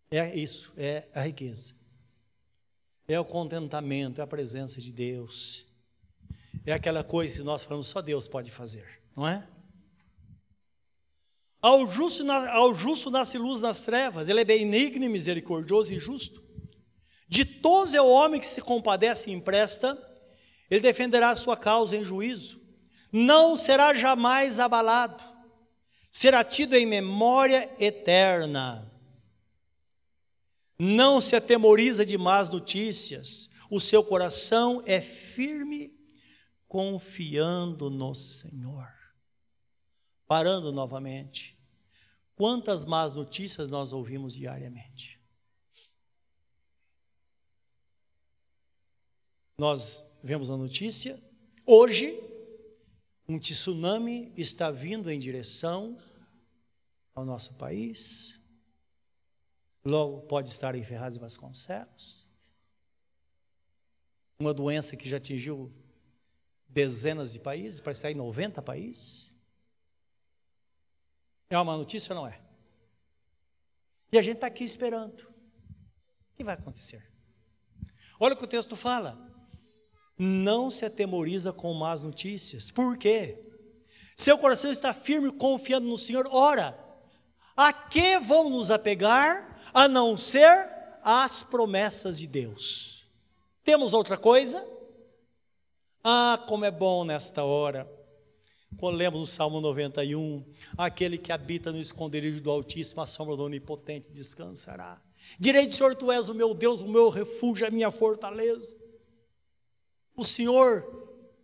É isso, é a riqueza. É o contentamento, é a presença de Deus. É aquela coisa que nós falamos, só Deus pode fazer, não é? Ao justo, ao justo nasce luz nas trevas, ele é benigno, misericordioso e justo. De todos é o homem que se compadece e empresta, ele defenderá a sua causa em juízo, não será jamais abalado será tido em memória eterna. Não se atemoriza de más notícias, o seu coração é firme, confiando no Senhor. Parando novamente, quantas más notícias nós ouvimos diariamente? Nós vemos a notícia, hoje, um tsunami está vindo em direção ao nosso país. Logo pode estar em Ferraz de Vasconcelos. Uma doença que já atingiu dezenas de países, parece estar em 90 países. É uma notícia ou não é? E a gente está aqui esperando. O que vai acontecer? Olha o que o texto fala não se atemoriza com más notícias. Por quê? Seu coração está firme, confiando no Senhor. Ora, a que vamos nos apegar a não ser as promessas de Deus? Temos outra coisa? Ah, como é bom nesta hora. Quando lemos o Salmo 91, aquele que habita no esconderijo do Altíssimo, a sombra do Onipotente descansará. Direito, Senhor, tu és o meu Deus, o meu refúgio, a minha fortaleza. O Senhor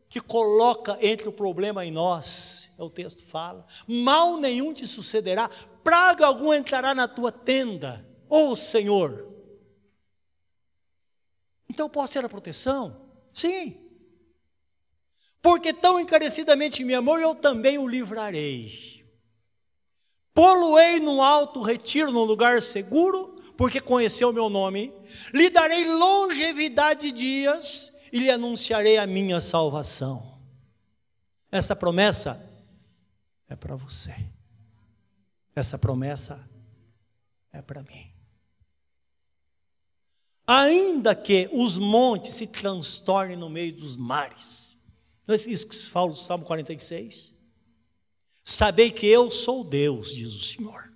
que coloca entre o problema e nós, é o texto fala, mal nenhum te sucederá, praga alguma entrará na tua tenda, ô oh, Senhor. Então posso ter a proteção? Sim. Porque tão encarecidamente me amou, eu também o livrarei. Poluei no alto retiro, num lugar seguro, porque conheceu o meu nome. Lhe darei longevidade de dias e lhe anunciarei a minha salvação. Essa promessa é para você. Essa promessa é para mim. Ainda que os montes se transtornem no meio dos mares. Não é isso que fala no Salmo 46? Sabei que eu sou Deus, diz o Senhor.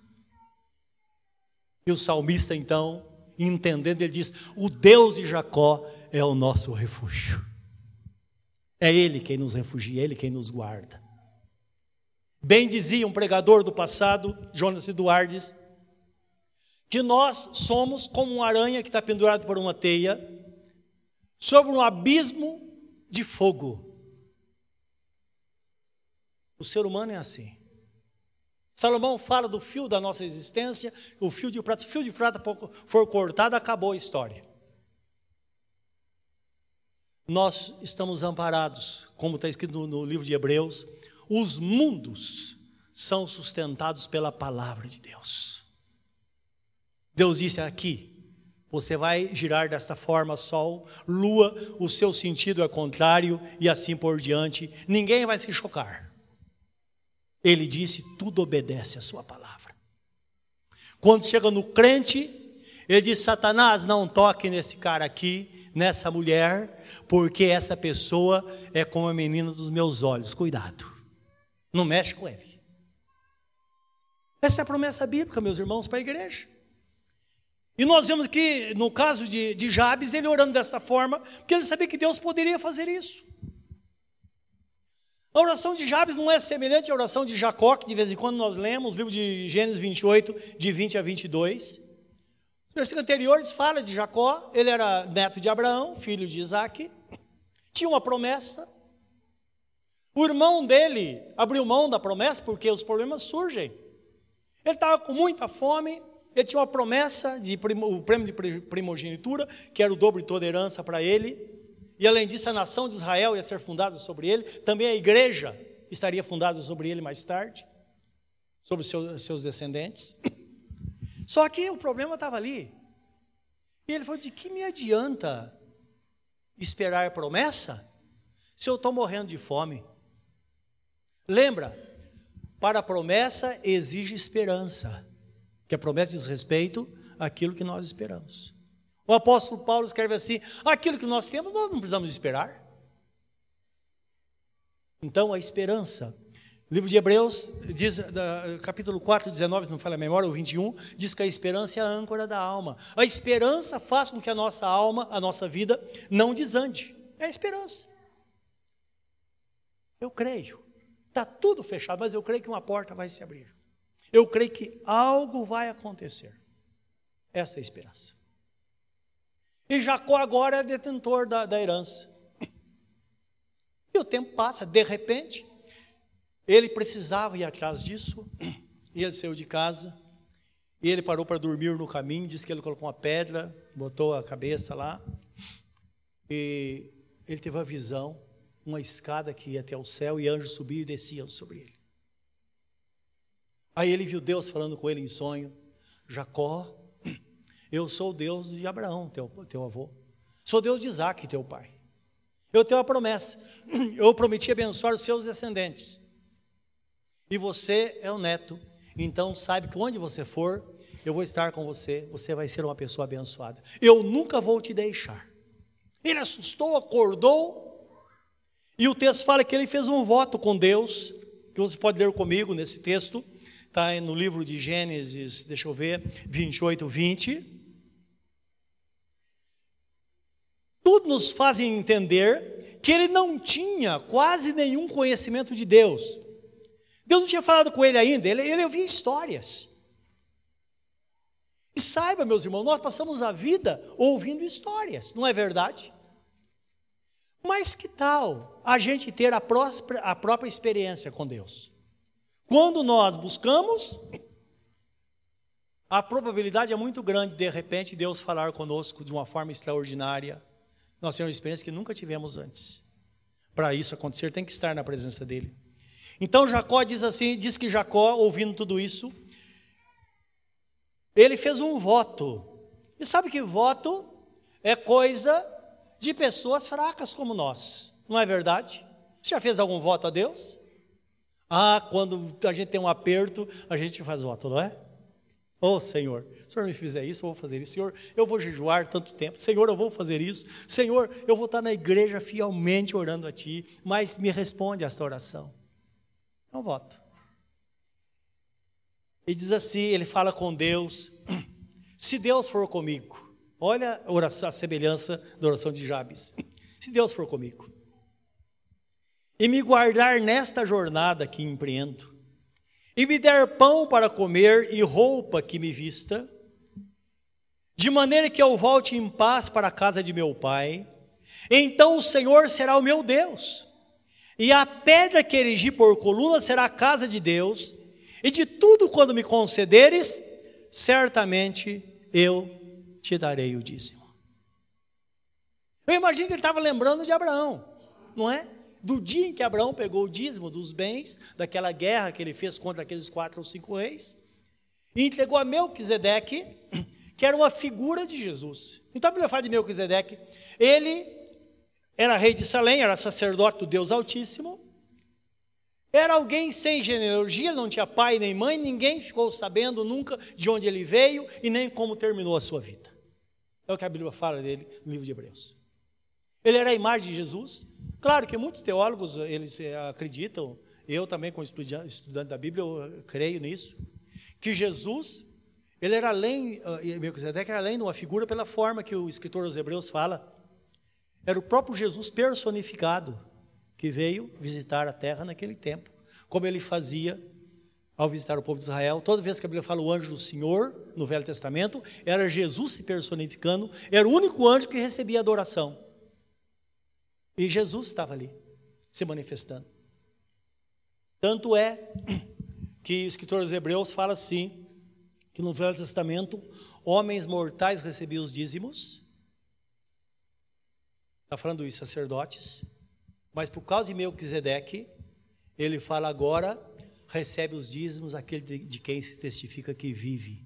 E o salmista, então, entendendo, ele diz: O Deus de Jacó é o nosso refúgio. É Ele quem nos refugia, é Ele quem nos guarda. Bem dizia um pregador do passado, Jonas Eduardes, que nós somos como uma aranha que está pendurada por uma teia sobre um abismo de fogo. O ser humano é assim. Salomão fala do fio da nossa existência, o fio de prata, se o fio de prata for cortado, acabou a história. Nós estamos amparados, como está escrito no, no livro de Hebreus, os mundos são sustentados pela palavra de Deus. Deus disse aqui: você vai girar desta forma, Sol, Lua, o seu sentido é contrário e assim por diante, ninguém vai se chocar. Ele disse: tudo obedece à sua palavra. Quando chega no crente, ele diz: Satanás, não toque nesse cara aqui, nessa mulher, porque essa pessoa é como a menina dos meus olhos. Cuidado. Não mexe com ele. Essa é a promessa bíblica, meus irmãos, para a igreja. E nós vemos que, no caso de, de Jabes, ele orando desta forma, porque ele sabia que Deus poderia fazer isso. A oração de Jabes não é semelhante à oração de Jacó, que de vez em quando nós lemos, livro de Gênesis 28, de 20 a 22. Os versículos anteriores fala de Jacó, ele era neto de Abraão, filho de Isaac, tinha uma promessa, o irmão dele abriu mão da promessa porque os problemas surgem. Ele estava com muita fome, ele tinha uma promessa de o prêmio de primogenitura, que era o dobro de toda herança para ele. E além disso, a nação de Israel ia ser fundada sobre ele, também a igreja estaria fundada sobre ele mais tarde, sobre seus, descendentes. Só que o problema estava ali. E ele falou: de que me adianta esperar a promessa se eu estou morrendo de fome? Lembra, para a promessa exige esperança, que a promessa diz respeito àquilo que nós esperamos. O apóstolo Paulo escreve assim: aquilo que nós temos, nós não precisamos esperar. Então, a esperança. O livro de Hebreus, diz, capítulo 4, 19, se não fala a memória, o 21, diz que a esperança é a âncora da alma. A esperança faz com que a nossa alma, a nossa vida, não desande. É a esperança. Eu creio. Está tudo fechado, mas eu creio que uma porta vai se abrir. Eu creio que algo vai acontecer. Essa é a esperança. E Jacó agora é detentor da, da herança. E o tempo passa, de repente, ele precisava ir atrás disso, e ele saiu de casa, e ele parou para dormir no caminho, disse que ele colocou uma pedra, botou a cabeça lá, e ele teve a visão uma escada que ia até o céu e anjos subiam e desciam sobre ele. Aí ele viu Deus falando com ele em sonho: Jacó, eu sou Deus de Abraão, teu, teu avô. Sou Deus de Isaac, teu pai. Eu tenho a promessa. Eu prometi abençoar os seus descendentes. E você é o neto. Então saiba que onde você for, eu vou estar com você. Você vai ser uma pessoa abençoada. Eu nunca vou te deixar. Ele assustou, acordou, e o texto fala que ele fez um voto com Deus, que você pode ler comigo nesse texto, está no livro de Gênesis, deixa eu ver, 28, 20. Tudo nos faz entender que ele não tinha quase nenhum conhecimento de Deus. Deus não tinha falado com ele ainda, ele, ele ouvia histórias. E saiba, meus irmãos, nós passamos a vida ouvindo histórias, não é verdade? Mas que tal a gente ter a, própria, a própria experiência com Deus? Quando nós buscamos, a probabilidade é muito grande de, de repente Deus falar conosco de uma forma extraordinária. Nós temos uma experiência que nunca tivemos antes. Para isso acontecer, tem que estar na presença dele. Então Jacó diz assim, diz que Jacó, ouvindo tudo isso, ele fez um voto. E sabe que voto é coisa de pessoas fracas como nós, não é verdade? Você já fez algum voto a Deus? Ah, quando a gente tem um aperto, a gente faz voto, não é? Oh Senhor, se o Senhor me fizer isso, eu vou fazer isso. Senhor, eu vou jejuar tanto tempo. Senhor, eu vou fazer isso. Senhor, eu vou estar na igreja fielmente orando a Ti, mas me responde esta oração. É um voto. E diz assim: ele fala com Deus: se Deus for comigo, olha a, oração, a semelhança da oração de Jabes. Se Deus for comigo e me guardar nesta jornada que empreendo, e me der pão para comer e roupa que me vista, de maneira que eu volte em paz para a casa de meu pai, então o Senhor será o meu Deus, e a pedra que erigi por coluna será a casa de Deus, e de tudo quando me concederes, certamente eu te darei o dízimo. Eu imagino que ele estava lembrando de Abraão, não é? Do dia em que Abraão pegou o dízimo dos bens, daquela guerra que ele fez contra aqueles quatro ou cinco reis, e entregou a Melquisedeque, que era uma figura de Jesus. Então a Bíblia fala de Melquisedeque, ele era rei de Salém, era sacerdote do Deus Altíssimo, era alguém sem genealogia, não tinha pai nem mãe, ninguém ficou sabendo nunca de onde ele veio e nem como terminou a sua vida. É o que a Bíblia fala dele no livro de Hebreus. Ele era a imagem de Jesus. Claro que muitos teólogos eles eh, acreditam, eu também como estudante da Bíblia eu creio nisso, que Jesus ele era além, eh, Melquisedeque era além de uma figura pela forma que o escritor dos Hebreus fala. Era o próprio Jesus personificado que veio visitar a terra naquele tempo, como ele fazia ao visitar o povo de Israel. Toda vez que a Bíblia fala o anjo do Senhor no Velho Testamento, era Jesus se personificando, era o único anjo que recebia adoração. E Jesus estava ali, se manifestando. Tanto é que o escritor dos Hebreus fala assim, que no Velho Testamento, homens mortais recebiam os dízimos, está falando isso, sacerdotes, mas por causa de Melquisedeque, ele fala agora, recebe os dízimos aquele de, quem se testifica que vive.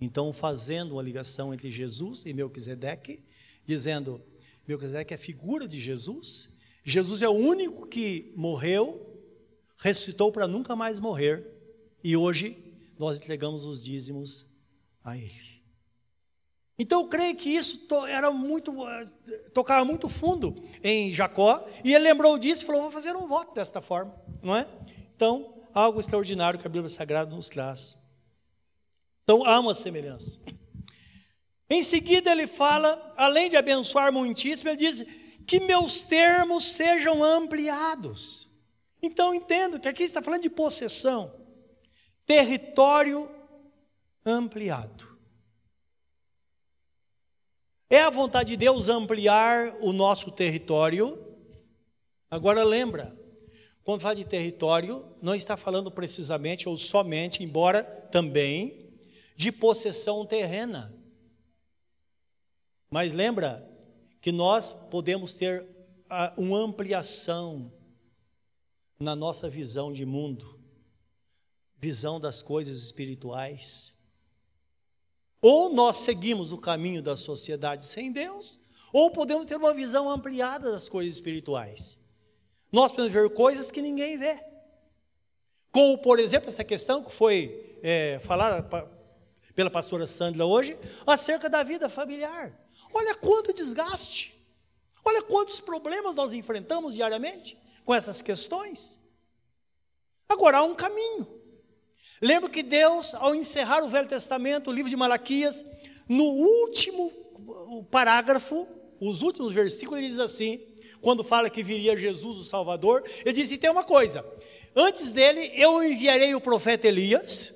Então, fazendo uma ligação entre Jesus e Melquisedeque, dizendo, Melquisedeque é figura de Jesus, Jesus é o único que morreu, ressuscitou para nunca mais morrer, e hoje nós entregamos os dízimos a Ele. Então eu creio que isso era muito, eh, tocava muito fundo em Jacó, e ele lembrou disso e falou: vou fazer um voto desta forma, não é? Então, algo extraordinário que a Bíblia Sagrada nos traz. Então há uma semelhança. Em seguida ele fala, além de abençoar muitíssimo, ele diz que meus termos sejam ampliados. Então entendo que aqui está falando de possessão, território ampliado. É a vontade de Deus ampliar o nosso território. Agora lembra, quando fala de território, não está falando precisamente ou somente, embora também, de possessão terrena. Mas lembra que nós podemos ter uma ampliação na nossa visão de mundo, visão das coisas espirituais. Ou nós seguimos o caminho da sociedade sem Deus, ou podemos ter uma visão ampliada das coisas espirituais. Nós podemos ver coisas que ninguém vê. Como, por exemplo, essa questão que foi é, falada pela pastora Sandra hoje, acerca da vida familiar. Olha quanto desgaste, olha quantos problemas nós enfrentamos diariamente com essas questões. Agora, há um caminho. Lembra que Deus, ao encerrar o Velho Testamento, o livro de Malaquias, no último parágrafo, os últimos versículos, ele diz assim: quando fala que viria Jesus, o Salvador, ele diz: e tem uma coisa, antes dele eu enviarei o profeta Elias,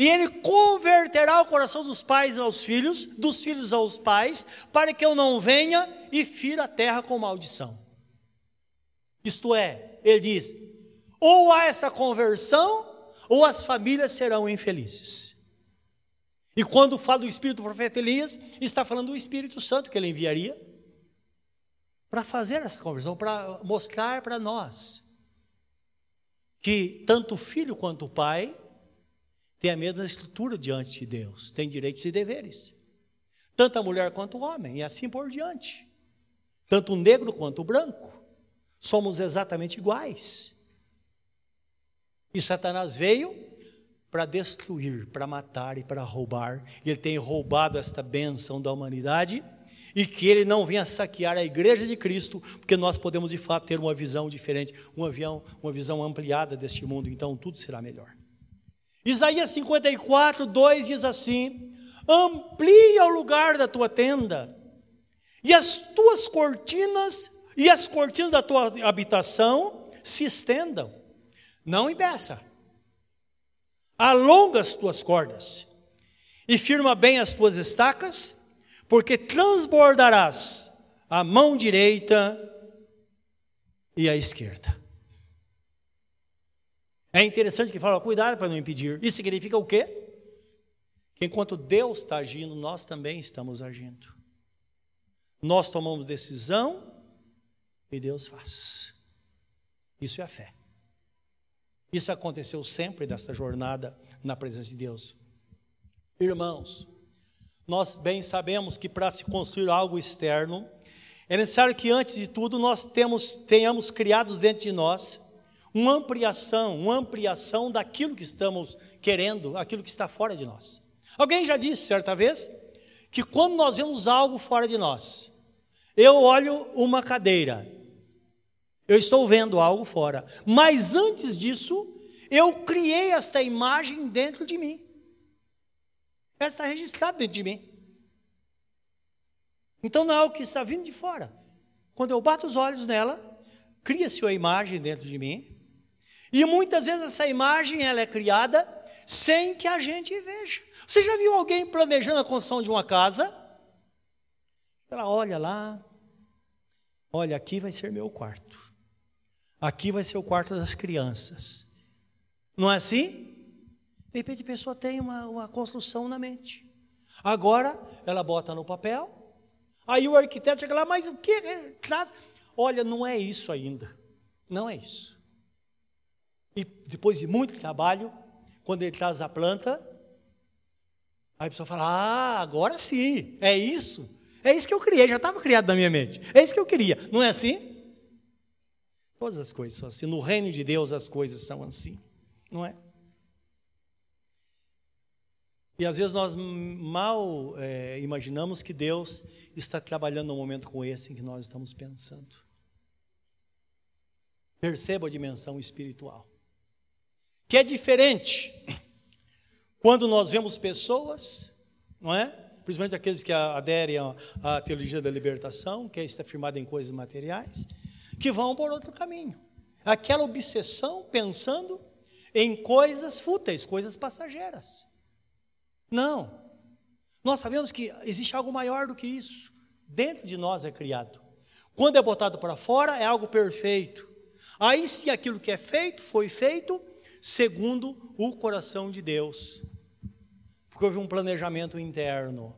e ele converterá o coração dos pais aos filhos, dos filhos aos pais, para que eu não venha e fira a terra com maldição. Isto é, ele diz: ou há essa conversão, ou as famílias serão infelizes. E quando fala do Espírito do profeta Elias, está falando do Espírito Santo que ele enviaria para fazer essa conversão, para mostrar para nós que tanto o filho quanto o pai tem a mesma estrutura diante de Deus, tem direitos e deveres. Tanto a mulher quanto o homem, e assim por diante. Tanto o negro quanto o branco. Somos exatamente iguais. E Satanás veio para destruir, para matar e para roubar. Ele tem roubado esta bênção da humanidade e que ele não venha saquear a igreja de Cristo, porque nós podemos de fato ter uma visão diferente, uma, avião, uma visão ampliada deste mundo, então tudo será melhor. Isaías 54, 2 diz assim: Amplia o lugar da tua tenda, e as tuas cortinas, e as cortinas da tua habitação se estendam, não impeça. Alonga as tuas cordas, e firma bem as tuas estacas, porque transbordarás a mão direita e a esquerda. É interessante que fala, cuidado para não impedir. Isso significa o quê? Que enquanto Deus está agindo, nós também estamos agindo. Nós tomamos decisão e Deus faz. Isso é a fé. Isso aconteceu sempre desta jornada na presença de Deus. Irmãos, nós bem sabemos que para se construir algo externo, é necessário que, antes de tudo, nós temos, tenhamos criados dentro de nós uma ampliação, uma ampliação daquilo que estamos querendo, aquilo que está fora de nós. Alguém já disse certa vez que quando nós vemos algo fora de nós, eu olho uma cadeira, eu estou vendo algo fora, mas antes disso, eu criei esta imagem dentro de mim. Ela está registrada dentro de mim. Então não é o que está vindo de fora. Quando eu bato os olhos nela, cria-se uma imagem dentro de mim. E muitas vezes essa imagem ela é criada sem que a gente veja. Você já viu alguém planejando a construção de uma casa? Ela olha lá, olha, aqui vai ser meu quarto. Aqui vai ser o quarto das crianças. Não é assim? De repente a pessoa tem uma, uma construção na mente. Agora ela bota no papel. Aí o arquiteto chega lá, mas o que? Traz? Olha, não é isso ainda. Não é isso. E depois de muito trabalho, quando ele traz a planta, aí a pessoa fala: Ah, agora sim, é isso. É isso que eu criei, já estava criado na minha mente. É isso que eu queria. Não é assim? Todas as coisas são assim. No reino de Deus as coisas são assim. Não é? E às vezes nós mal é, imaginamos que Deus está trabalhando num momento como esse em que nós estamos pensando. Perceba a dimensão espiritual, que é diferente quando nós vemos pessoas, não é? Principalmente aqueles que aderem à teologia da libertação, que está firmada em coisas materiais, que vão por outro caminho. Aquela obsessão pensando em coisas fúteis, coisas passageiras. Não. Nós sabemos que existe algo maior do que isso. Dentro de nós é criado. Quando é botado para fora, é algo perfeito. Aí, se aquilo que é feito foi feito segundo o coração de Deus, porque houve um planejamento interno.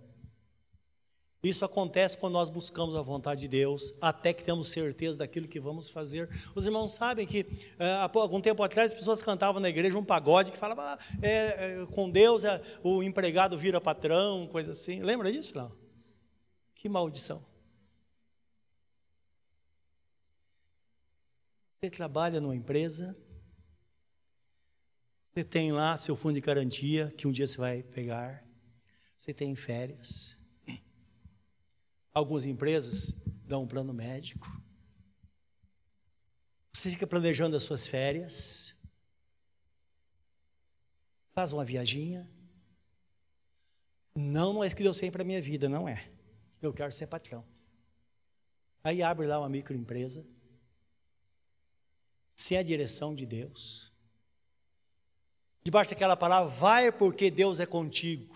Isso acontece quando nós buscamos a vontade de Deus, até que temos certeza daquilo que vamos fazer. Os irmãos sabem que é, há algum tempo atrás as pessoas cantavam na igreja um pagode que falava: ah, é, é, com Deus é, o empregado vira patrão, coisa assim. Lembra disso? Não? Que maldição. Você trabalha numa empresa, você tem lá seu fundo de garantia que um dia você vai pegar, você tem férias Algumas empresas dão um plano médico. Você fica planejando as suas férias. Faz uma viaginha. Não, não é isso que Deus tem para a minha vida, não é. Eu quero ser patrão. Aí abre lá uma microempresa. Se é a direção de Deus. Debaixo daquela palavra, vai porque Deus é contigo.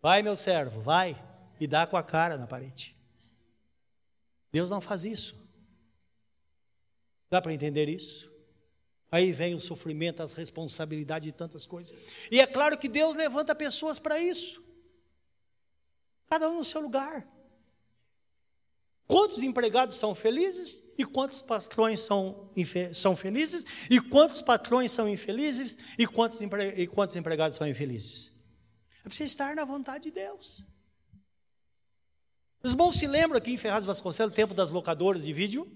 Vai, meu servo, vai e dá com a cara na parede. Deus não faz isso. Dá para entender isso? Aí vem o sofrimento, as responsabilidades e tantas coisas. E é claro que Deus levanta pessoas para isso. Cada um no seu lugar. Quantos empregados são felizes e quantos patrões são, são felizes, e quantos patrões são infelizes, e quantos, e quantos empregados são infelizes. É preciso estar na vontade de Deus. Os irmãos se lembram aqui em Ferraz Vasconcelos, tempo das locadoras de vídeo?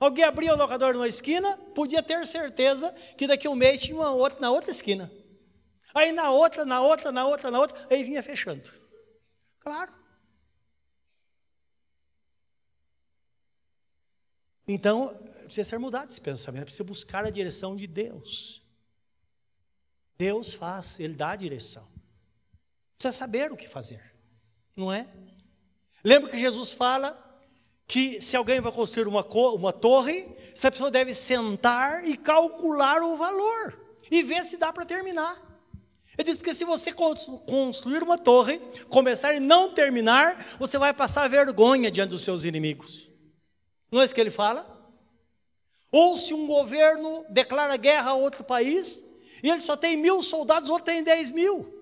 Alguém abria o locador numa esquina, podia ter certeza que daqui a um mês tinha uma outra na outra esquina. Aí na outra, na outra, na outra, na outra, aí vinha fechando. Claro. Então, precisa ser mudado esse pensamento, precisa buscar a direção de Deus. Deus faz, Ele dá a direção. Precisa saber o que fazer, não é? Lembra que Jesus fala que se alguém vai construir uma, uma torre, essa pessoa deve sentar e calcular o valor e ver se dá para terminar. Ele diz: porque se você construir uma torre, começar e não terminar, você vai passar vergonha diante dos seus inimigos. Não é isso que ele fala? Ou se um governo declara guerra a outro país, e ele só tem mil soldados, o outro tem dez mil.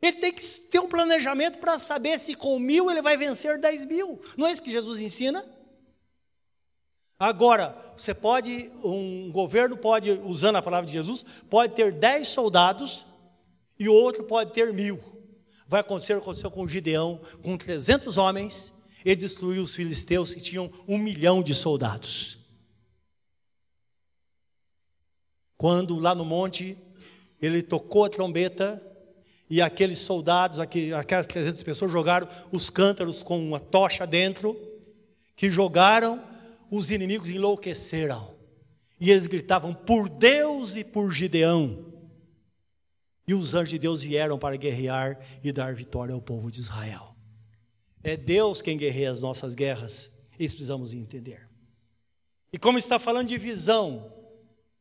Ele tem que ter um planejamento para saber se com mil ele vai vencer dez mil. Não é isso que Jesus ensina? Agora, você pode, um governo pode, usando a palavra de Jesus, pode ter dez soldados e o outro pode ter mil. Vai acontecer, aconteceu com Gideão, com 300 homens, ele destruiu os filisteus que tinham um milhão de soldados. Quando lá no monte ele tocou a trombeta e aqueles soldados, aquelas 300 pessoas jogaram os cântaros com uma tocha dentro, que jogaram, os inimigos enlouqueceram. E eles gritavam por Deus e por Gideão. E os anjos de Deus vieram para guerrear e dar vitória ao povo de Israel. É Deus quem guerreia as nossas guerras. Isso precisamos entender. E como está falando de visão,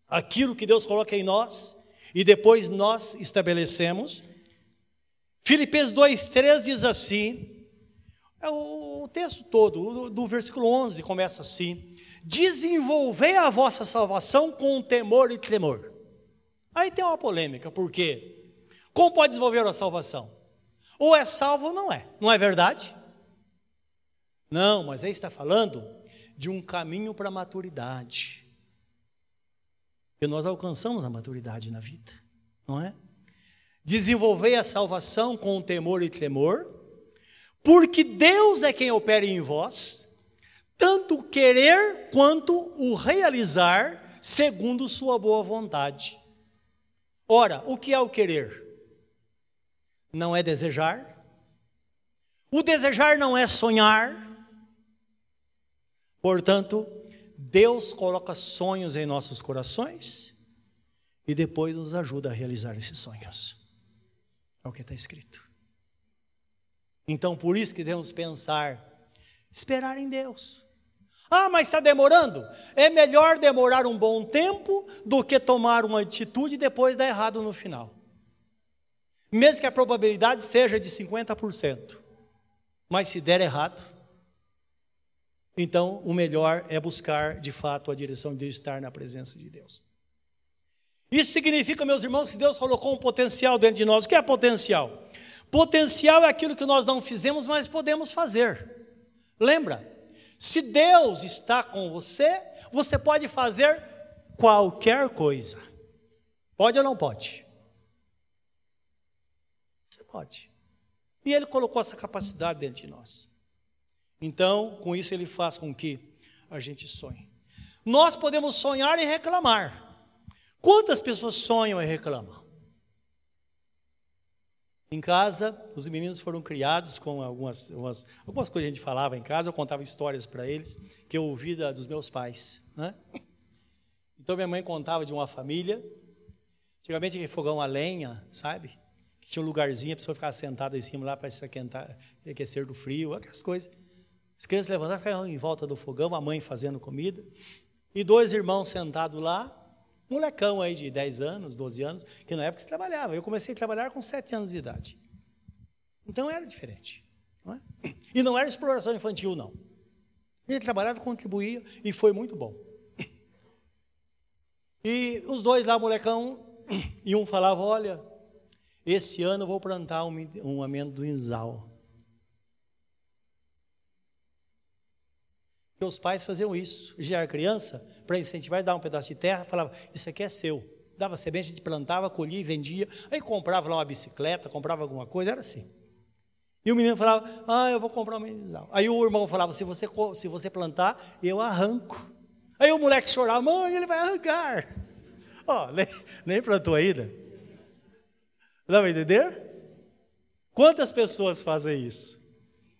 aquilo que Deus coloca em nós e depois nós estabelecemos. Filipenses 2,3 diz assim: é o texto todo, do versículo 11 começa assim: Desenvolvei a vossa salvação com temor e tremor. Aí tem uma polêmica, por quê? Como pode desenvolver a salvação? Ou é salvo ou não é, não é verdade? Não, mas aí está falando de um caminho para a maturidade. Que nós alcançamos a maturidade na vida, não é? Desenvolver a salvação com temor e tremor, porque Deus é quem opera em vós, tanto o querer quanto o realizar, segundo sua boa vontade. Ora, o que é o querer? Não é desejar. O desejar não é sonhar. Portanto, Deus coloca sonhos em nossos corações e depois nos ajuda a realizar esses sonhos. É o que está escrito. Então, por isso que devemos pensar, esperar em Deus. Ah, mas está demorando? É melhor demorar um bom tempo do que tomar uma atitude e depois dar errado no final. Mesmo que a probabilidade seja de 50%. Mas se der errado, então, o melhor é buscar, de fato, a direção de estar na presença de Deus. Isso significa, meus irmãos, que Deus colocou um potencial dentro de nós. O que é potencial? Potencial é aquilo que nós não fizemos, mas podemos fazer. Lembra? Se Deus está com você, você pode fazer qualquer coisa. Pode ou não pode? Você pode. E Ele colocou essa capacidade dentro de nós. Então, com isso, ele faz com que a gente sonhe. Nós podemos sonhar e reclamar. Quantas pessoas sonham e reclamam? Em casa, os meninos foram criados com algumas, algumas, algumas coisas que a gente falava em casa, eu contava histórias para eles, que eu ouvi dos meus pais. Né? Então, minha mãe contava de uma família, antigamente aquele fogão a lenha, sabe? Que tinha um lugarzinho, a pessoa ficava sentada em cima lá para se aquecer do frio, aquelas coisas. As crianças levantaram, ficaram em volta do fogão, a mãe fazendo comida. E dois irmãos sentados lá, molecão aí de 10 anos, 12 anos, que na época se trabalhava. Eu comecei a trabalhar com 7 anos de idade. Então era diferente. Não é? E não era exploração infantil, não. Ele trabalhava, contribuía e foi muito bom. E os dois lá, molecão, e um falava: Olha, esse ano eu vou plantar um, um amendoinzal. Meus pais faziam isso. Já era criança, para incentivar, dar um pedaço de terra, falava: Isso aqui é seu. Dava semente, a gente plantava, colhia e vendia. Aí comprava lá uma bicicleta, comprava alguma coisa, era assim. E o menino falava: Ah, eu vou comprar um menizal. Aí o irmão falava: Se você, se você plantar, eu arranco. Aí o moleque chorava: Mãe, ele vai arrancar. Ó, oh, nem, nem plantou ainda. Dá para entender? Quantas pessoas fazem isso?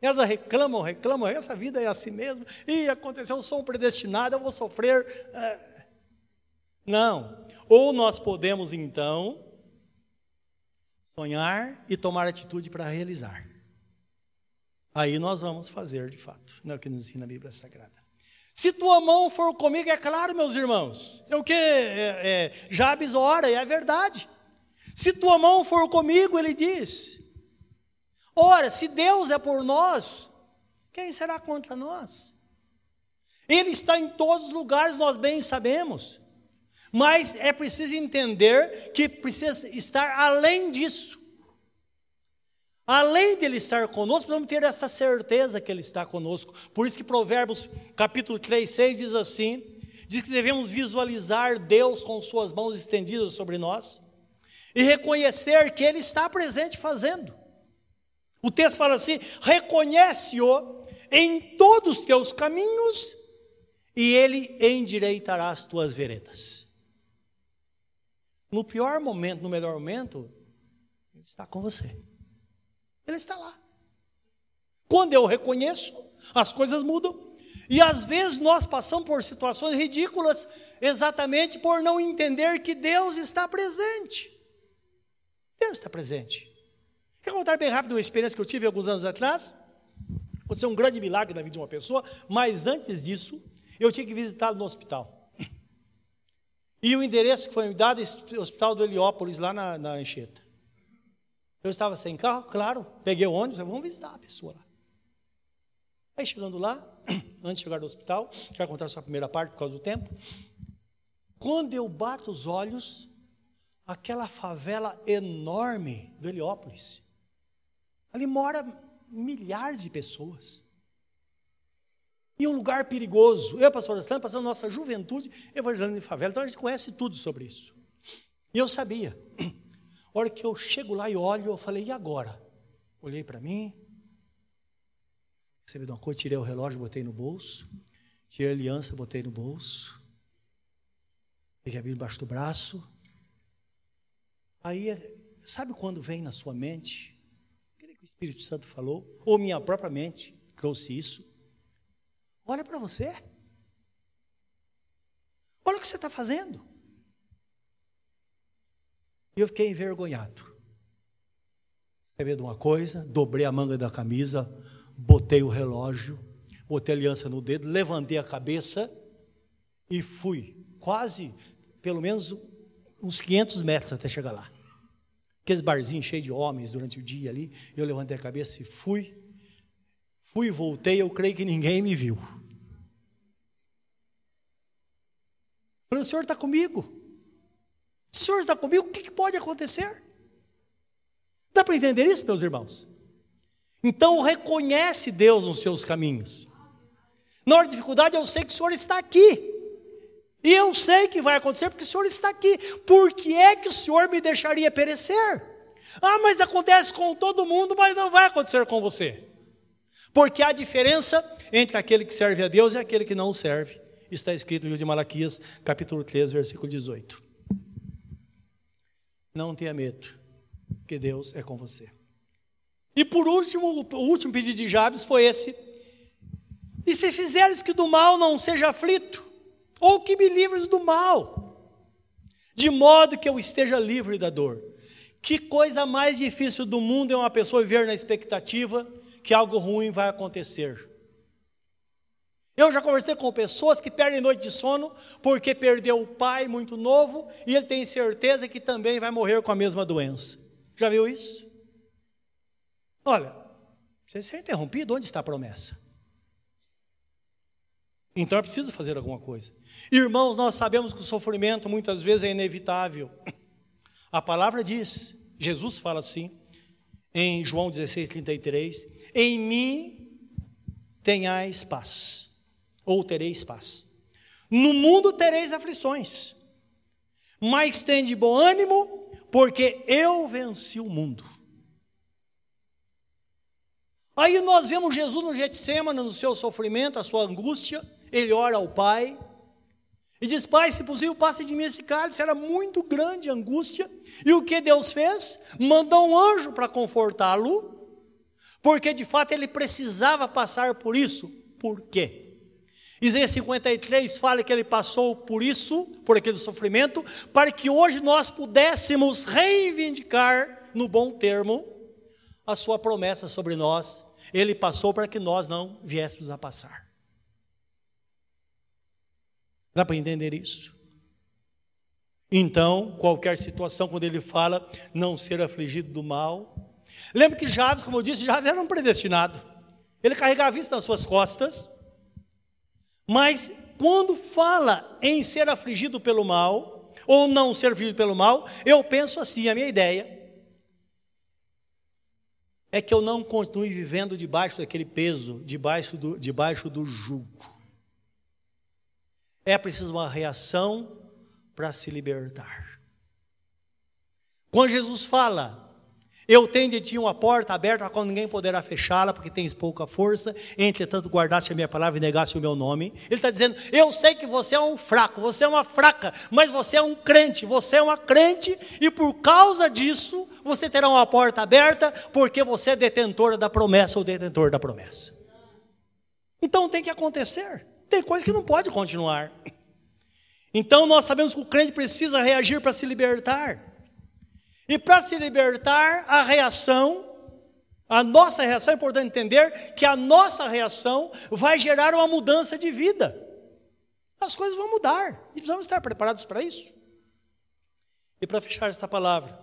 Elas reclamam, reclamam, essa vida é assim mesmo, e aconteceu, eu sou um predestinado, eu vou sofrer. É. Não. Ou nós podemos, então, sonhar e tomar atitude para realizar. Aí nós vamos fazer de fato, não é o que nos ensina a Bíblia Sagrada. Se tua mão for comigo, é claro, meus irmãos, é o que é, é, Jabes ora, e é verdade. Se tua mão for comigo, ele diz, Ora, se Deus é por nós, quem será contra nós? Ele está em todos os lugares, nós bem sabemos. Mas é preciso entender que precisa estar além disso. Além dele estar conosco, precisamos ter essa certeza que ele está conosco. Por isso que Provérbios capítulo 3, 6 diz assim: diz que devemos visualizar Deus com suas mãos estendidas sobre nós e reconhecer que Ele está presente fazendo. O texto fala assim: reconhece-o em todos os teus caminhos, e ele endireitará as tuas veredas. No pior momento, no melhor momento, ele está com você. Ele está lá. Quando eu reconheço, as coisas mudam. E às vezes nós passamos por situações ridículas exatamente por não entender que Deus está presente. Deus está presente. Quer contar bem rápido uma experiência que eu tive alguns anos atrás? Aconteceu um grande milagre na vida de uma pessoa, mas antes disso, eu tinha que visitá-lo no hospital. E o endereço que foi me dado é o hospital do Heliópolis, lá na, na Anchieta. Eu estava sem carro, claro, peguei o ônibus, vamos visitar a pessoa lá. Aí chegando lá, antes de chegar no hospital, quero contar só a primeira parte por causa do tempo. Quando eu bato os olhos, aquela favela enorme do Heliópolis, Ali mora milhares de pessoas. E um lugar perigoso. Eu, pastor Sandra, passando nossa juventude evangelizando em favela, então a gente conhece tudo sobre isso. E eu sabia. A hora que eu chego lá e olho, eu falei, e agora? Olhei para mim, recebi uma coisa, tirei o relógio, botei no bolso, tirei a aliança, botei no bolso, peguei a Bíblia embaixo do braço. Aí, sabe quando vem na sua mente o Espírito Santo falou, ou minha própria mente trouxe isso. Olha para você. Olha o que você está fazendo. E eu fiquei envergonhado. Lembrei de uma coisa, dobrei a manga da camisa, botei o relógio, botei a aliança no dedo, levantei a cabeça e fui, quase, pelo menos uns 500 metros até chegar lá. Aqueles barzinhos cheios de homens durante o dia ali. Eu levantei a cabeça e fui. Fui e voltei, eu creio que ninguém me viu. Falei, o senhor está comigo? O senhor está comigo? O que, que pode acontecer? Dá para entender isso, meus irmãos? Então reconhece Deus nos seus caminhos. Na hora de dificuldade, eu sei que o Senhor está aqui. E eu sei que vai acontecer porque o Senhor está aqui. Por que é que o Senhor me deixaria perecer? Ah, mas acontece com todo mundo, mas não vai acontecer com você. Porque há diferença entre aquele que serve a Deus e aquele que não serve. Está escrito no livro de Malaquias, capítulo 3, versículo 18. Não tenha medo, que Deus é com você. E por último, o último pedido de Jabes foi esse: E se fizeres que do mal não seja aflito, ou que me livres do mal, de modo que eu esteja livre da dor. Que coisa mais difícil do mundo é uma pessoa viver na expectativa que algo ruim vai acontecer. Eu já conversei com pessoas que perdem noite de sono porque perdeu o pai muito novo e ele tem certeza que também vai morrer com a mesma doença. Já viu isso? Olha, você ser interrompido, onde está a promessa? Então é preciso fazer alguma coisa. Irmãos, nós sabemos que o sofrimento muitas vezes é inevitável. A palavra diz, Jesus fala assim, em João 16, 33, em mim tenhais paz. ou tereis paz. No mundo tereis aflições, mas tem de bom ânimo, porque eu venci o mundo. Aí nós vemos Jesus no Getsemane, no seu sofrimento, a sua angústia, ele ora ao Pai, e diz: Pai, se possível, passe de mim esse cálice. Era muito grande a angústia. E o que Deus fez? Mandou um anjo para confortá-lo, porque de fato ele precisava passar por isso. Por quê? Isaías 53 fala que ele passou por isso, por aquele sofrimento, para que hoje nós pudéssemos reivindicar, no bom termo, a sua promessa sobre nós. Ele passou para que nós não viéssemos a passar. Dá para entender isso? Então, qualquer situação, quando ele fala não ser afligido do mal. Lembra que Javes, como eu disse, Javes era um predestinado. Ele carregava isso nas suas costas. Mas quando fala em ser afligido pelo mal, ou não ser afligido pelo mal, eu penso assim: a minha ideia é que eu não continue vivendo debaixo daquele peso, debaixo do, debaixo do jugo. É preciso uma reação para se libertar. Quando Jesus fala, eu tenho de ti uma porta aberta a qual ninguém poderá fechá-la, porque tens pouca força, entretanto guardaste a minha palavra e negaste o meu nome. Ele está dizendo: Eu sei que você é um fraco, você é uma fraca, mas você é um crente, você é uma crente, e por causa disso você terá uma porta aberta, porque você é detentora da promessa ou detentor da promessa. Então tem que acontecer, tem coisa que não pode continuar. Então nós sabemos que o crente precisa reagir para se libertar. E para se libertar, a reação, a nossa reação, é importante entender que a nossa reação vai gerar uma mudança de vida. As coisas vão mudar e precisamos estar preparados para isso. E para fechar esta palavra,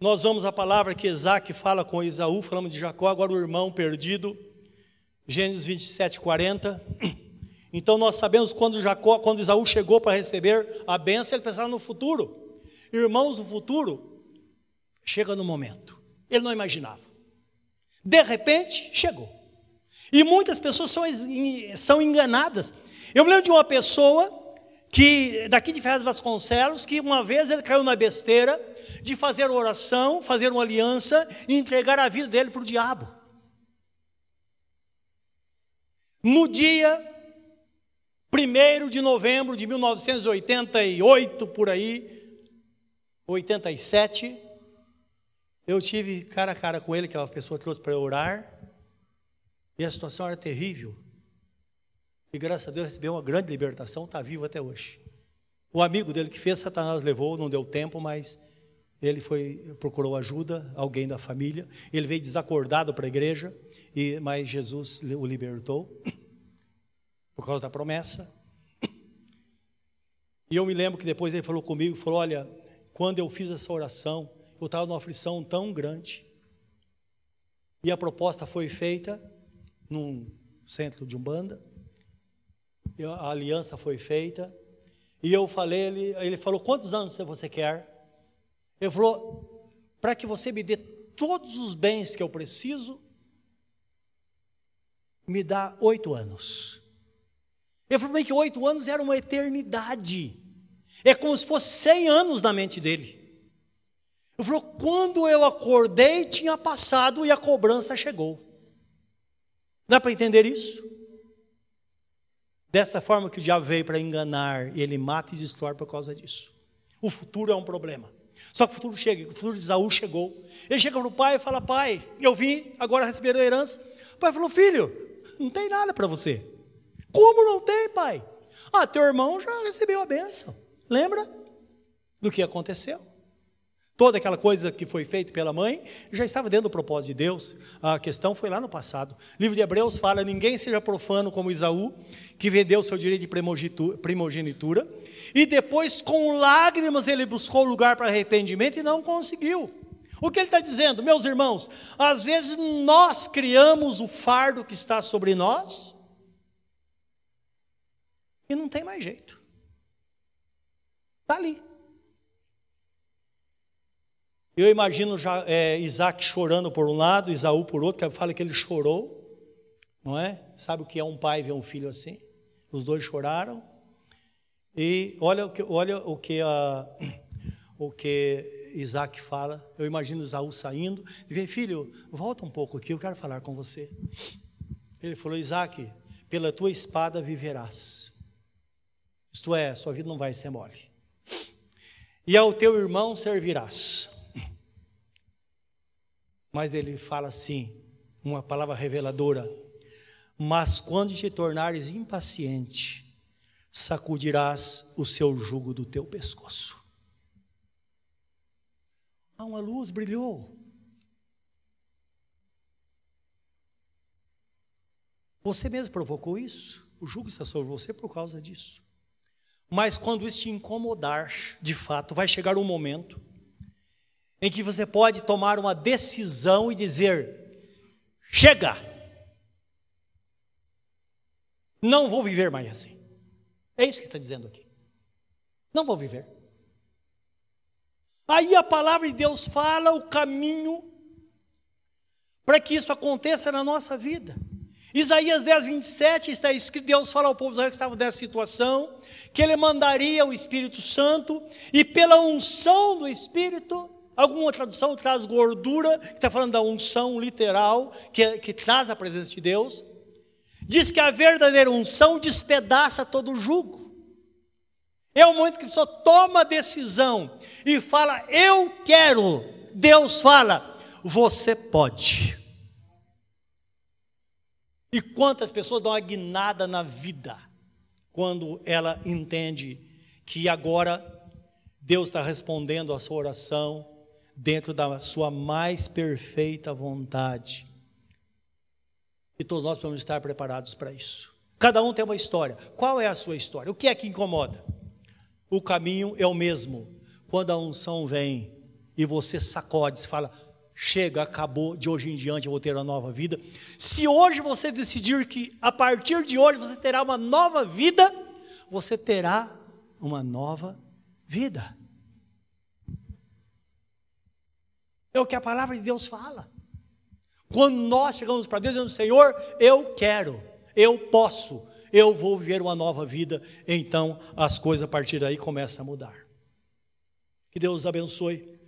nós vamos a palavra que Isaac fala com Isaú, falamos de Jacó, agora o irmão perdido, Gênesis 27, 40. Então nós sabemos quando Jacó, quando Isaú chegou para receber a bênção, ele pensava no futuro. Irmãos, o futuro chega no momento. Ele não imaginava. De repente, chegou. E muitas pessoas são, são enganadas. Eu me lembro de uma pessoa que daqui de Ferraz Vasconcelos, que uma vez ele caiu na besteira de fazer oração, fazer uma aliança e entregar a vida dele para o diabo. No dia 1 de novembro de 1988, por aí, 87, eu tive cara a cara com ele, que a pessoa trouxe para orar, e a situação era terrível. E graças a Deus recebeu uma grande libertação, está vivo até hoje. O amigo dele que fez, Satanás levou, não deu tempo, mas ele foi procurou ajuda, alguém da família. Ele veio desacordado para a igreja, e mas Jesus o libertou por causa da promessa. E eu me lembro que depois ele falou comigo, falou: "Olha, quando eu fiz essa oração, eu estava numa aflição tão grande. E a proposta foi feita num centro de Umbanda. A aliança foi feita. E eu falei, ele, ele falou: Quantos anos você quer? Ele falou: Para que você me dê todos os bens que eu preciso, me dá oito anos. Ele falou que oito anos era uma eternidade. É como se fosse 100 anos na mente dele. Ele falou: quando eu acordei, tinha passado e a cobrança chegou. Dá para entender isso? Desta forma que o diabo veio para enganar, e ele mata e destrói por causa disso. O futuro é um problema. Só que o futuro chega, o futuro de Isaú chegou. Ele chega para o pai e fala: Pai, eu vim agora receber a herança. O pai falou: Filho, não tem nada para você. Como não tem, pai? Ah, teu irmão já recebeu a bênção. Lembra do que aconteceu? Toda aquela coisa que foi feita pela mãe já estava dentro do propósito de Deus. A questão foi lá no passado. O livro de Hebreus fala: ninguém seja profano como Isaú, que vendeu seu direito de primogenitura, e depois, com lágrimas, ele buscou lugar para arrependimento e não conseguiu. O que ele está dizendo, meus irmãos? Às vezes nós criamos o fardo que está sobre nós e não tem mais jeito. Está ali. Eu imagino já, é, Isaac chorando por um lado, Isaú por outro, que fala que ele chorou. Não é? Sabe o que é um pai ver um filho assim? Os dois choraram. E olha o que, olha o que, a, o que Isaac fala. Eu imagino Isaú saindo e vem, filho, volta um pouco aqui, eu quero falar com você. Ele falou, Isaac, pela tua espada viverás. Isto é, sua vida não vai ser mole. E ao teu irmão servirás. Mas ele fala assim, uma palavra reveladora: Mas quando te tornares impaciente, sacudirás o seu jugo do teu pescoço. Ah, uma luz brilhou. Você mesmo provocou isso? O jugo está sobre você por causa disso. Mas quando isso te incomodar, de fato, vai chegar um momento em que você pode tomar uma decisão e dizer: chega! Não vou viver mais assim. É isso que está dizendo aqui. Não vou viver. Aí a palavra de Deus fala o caminho para que isso aconteça na nossa vida. Isaías 10, 27 está escrito: Deus fala ao povo Israel que estava nessa situação, que ele mandaria o Espírito Santo, e pela unção do Espírito, Alguma tradução traz gordura, que está falando da unção literal, que, que traz a presença de Deus. Diz que a verdadeira unção despedaça todo o jugo. É o momento que a pessoa toma a decisão e fala, eu quero. Deus fala, você pode. E quantas pessoas dão uma guinada na vida quando ela entende que agora Deus está respondendo a sua oração, dentro da sua mais perfeita vontade. E todos nós precisamos estar preparados para isso. Cada um tem uma história. Qual é a sua história? O que é que incomoda? O caminho é o mesmo. Quando a unção vem e você sacode, você fala: chega, acabou, de hoje em diante eu vou ter uma nova vida. Se hoje você decidir que a partir de hoje você terá uma nova vida, você terá uma nova vida. É o que a palavra de Deus fala. Quando nós chegamos para Deus dizendo, Senhor, eu quero, eu posso, eu vou viver uma nova vida, então as coisas a partir daí começam a mudar. Que Deus os abençoe,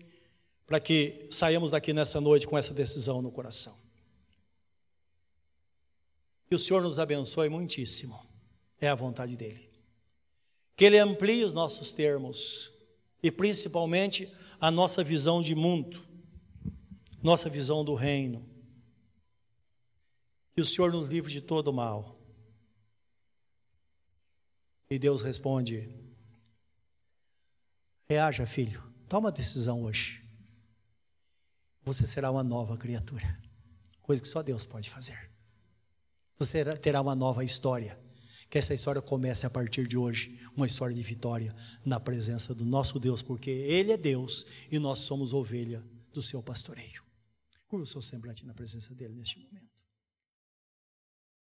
para que saiamos daqui nessa noite com essa decisão no coração. Que o Senhor nos abençoe muitíssimo, é a vontade dEle. Que Ele amplie os nossos termos e principalmente a nossa visão de mundo nossa visão do reino. Que o Senhor nos livre de todo mal. E Deus responde: Reaja, filho, toma decisão hoje. Você será uma nova criatura, coisa que só Deus pode fazer. Você terá uma nova história. Que essa história comece a partir de hoje, uma história de vitória na presença do nosso Deus, porque Ele é Deus e nós somos ovelha do seu pastoreio. Curva o seu semblante na presença dele neste momento.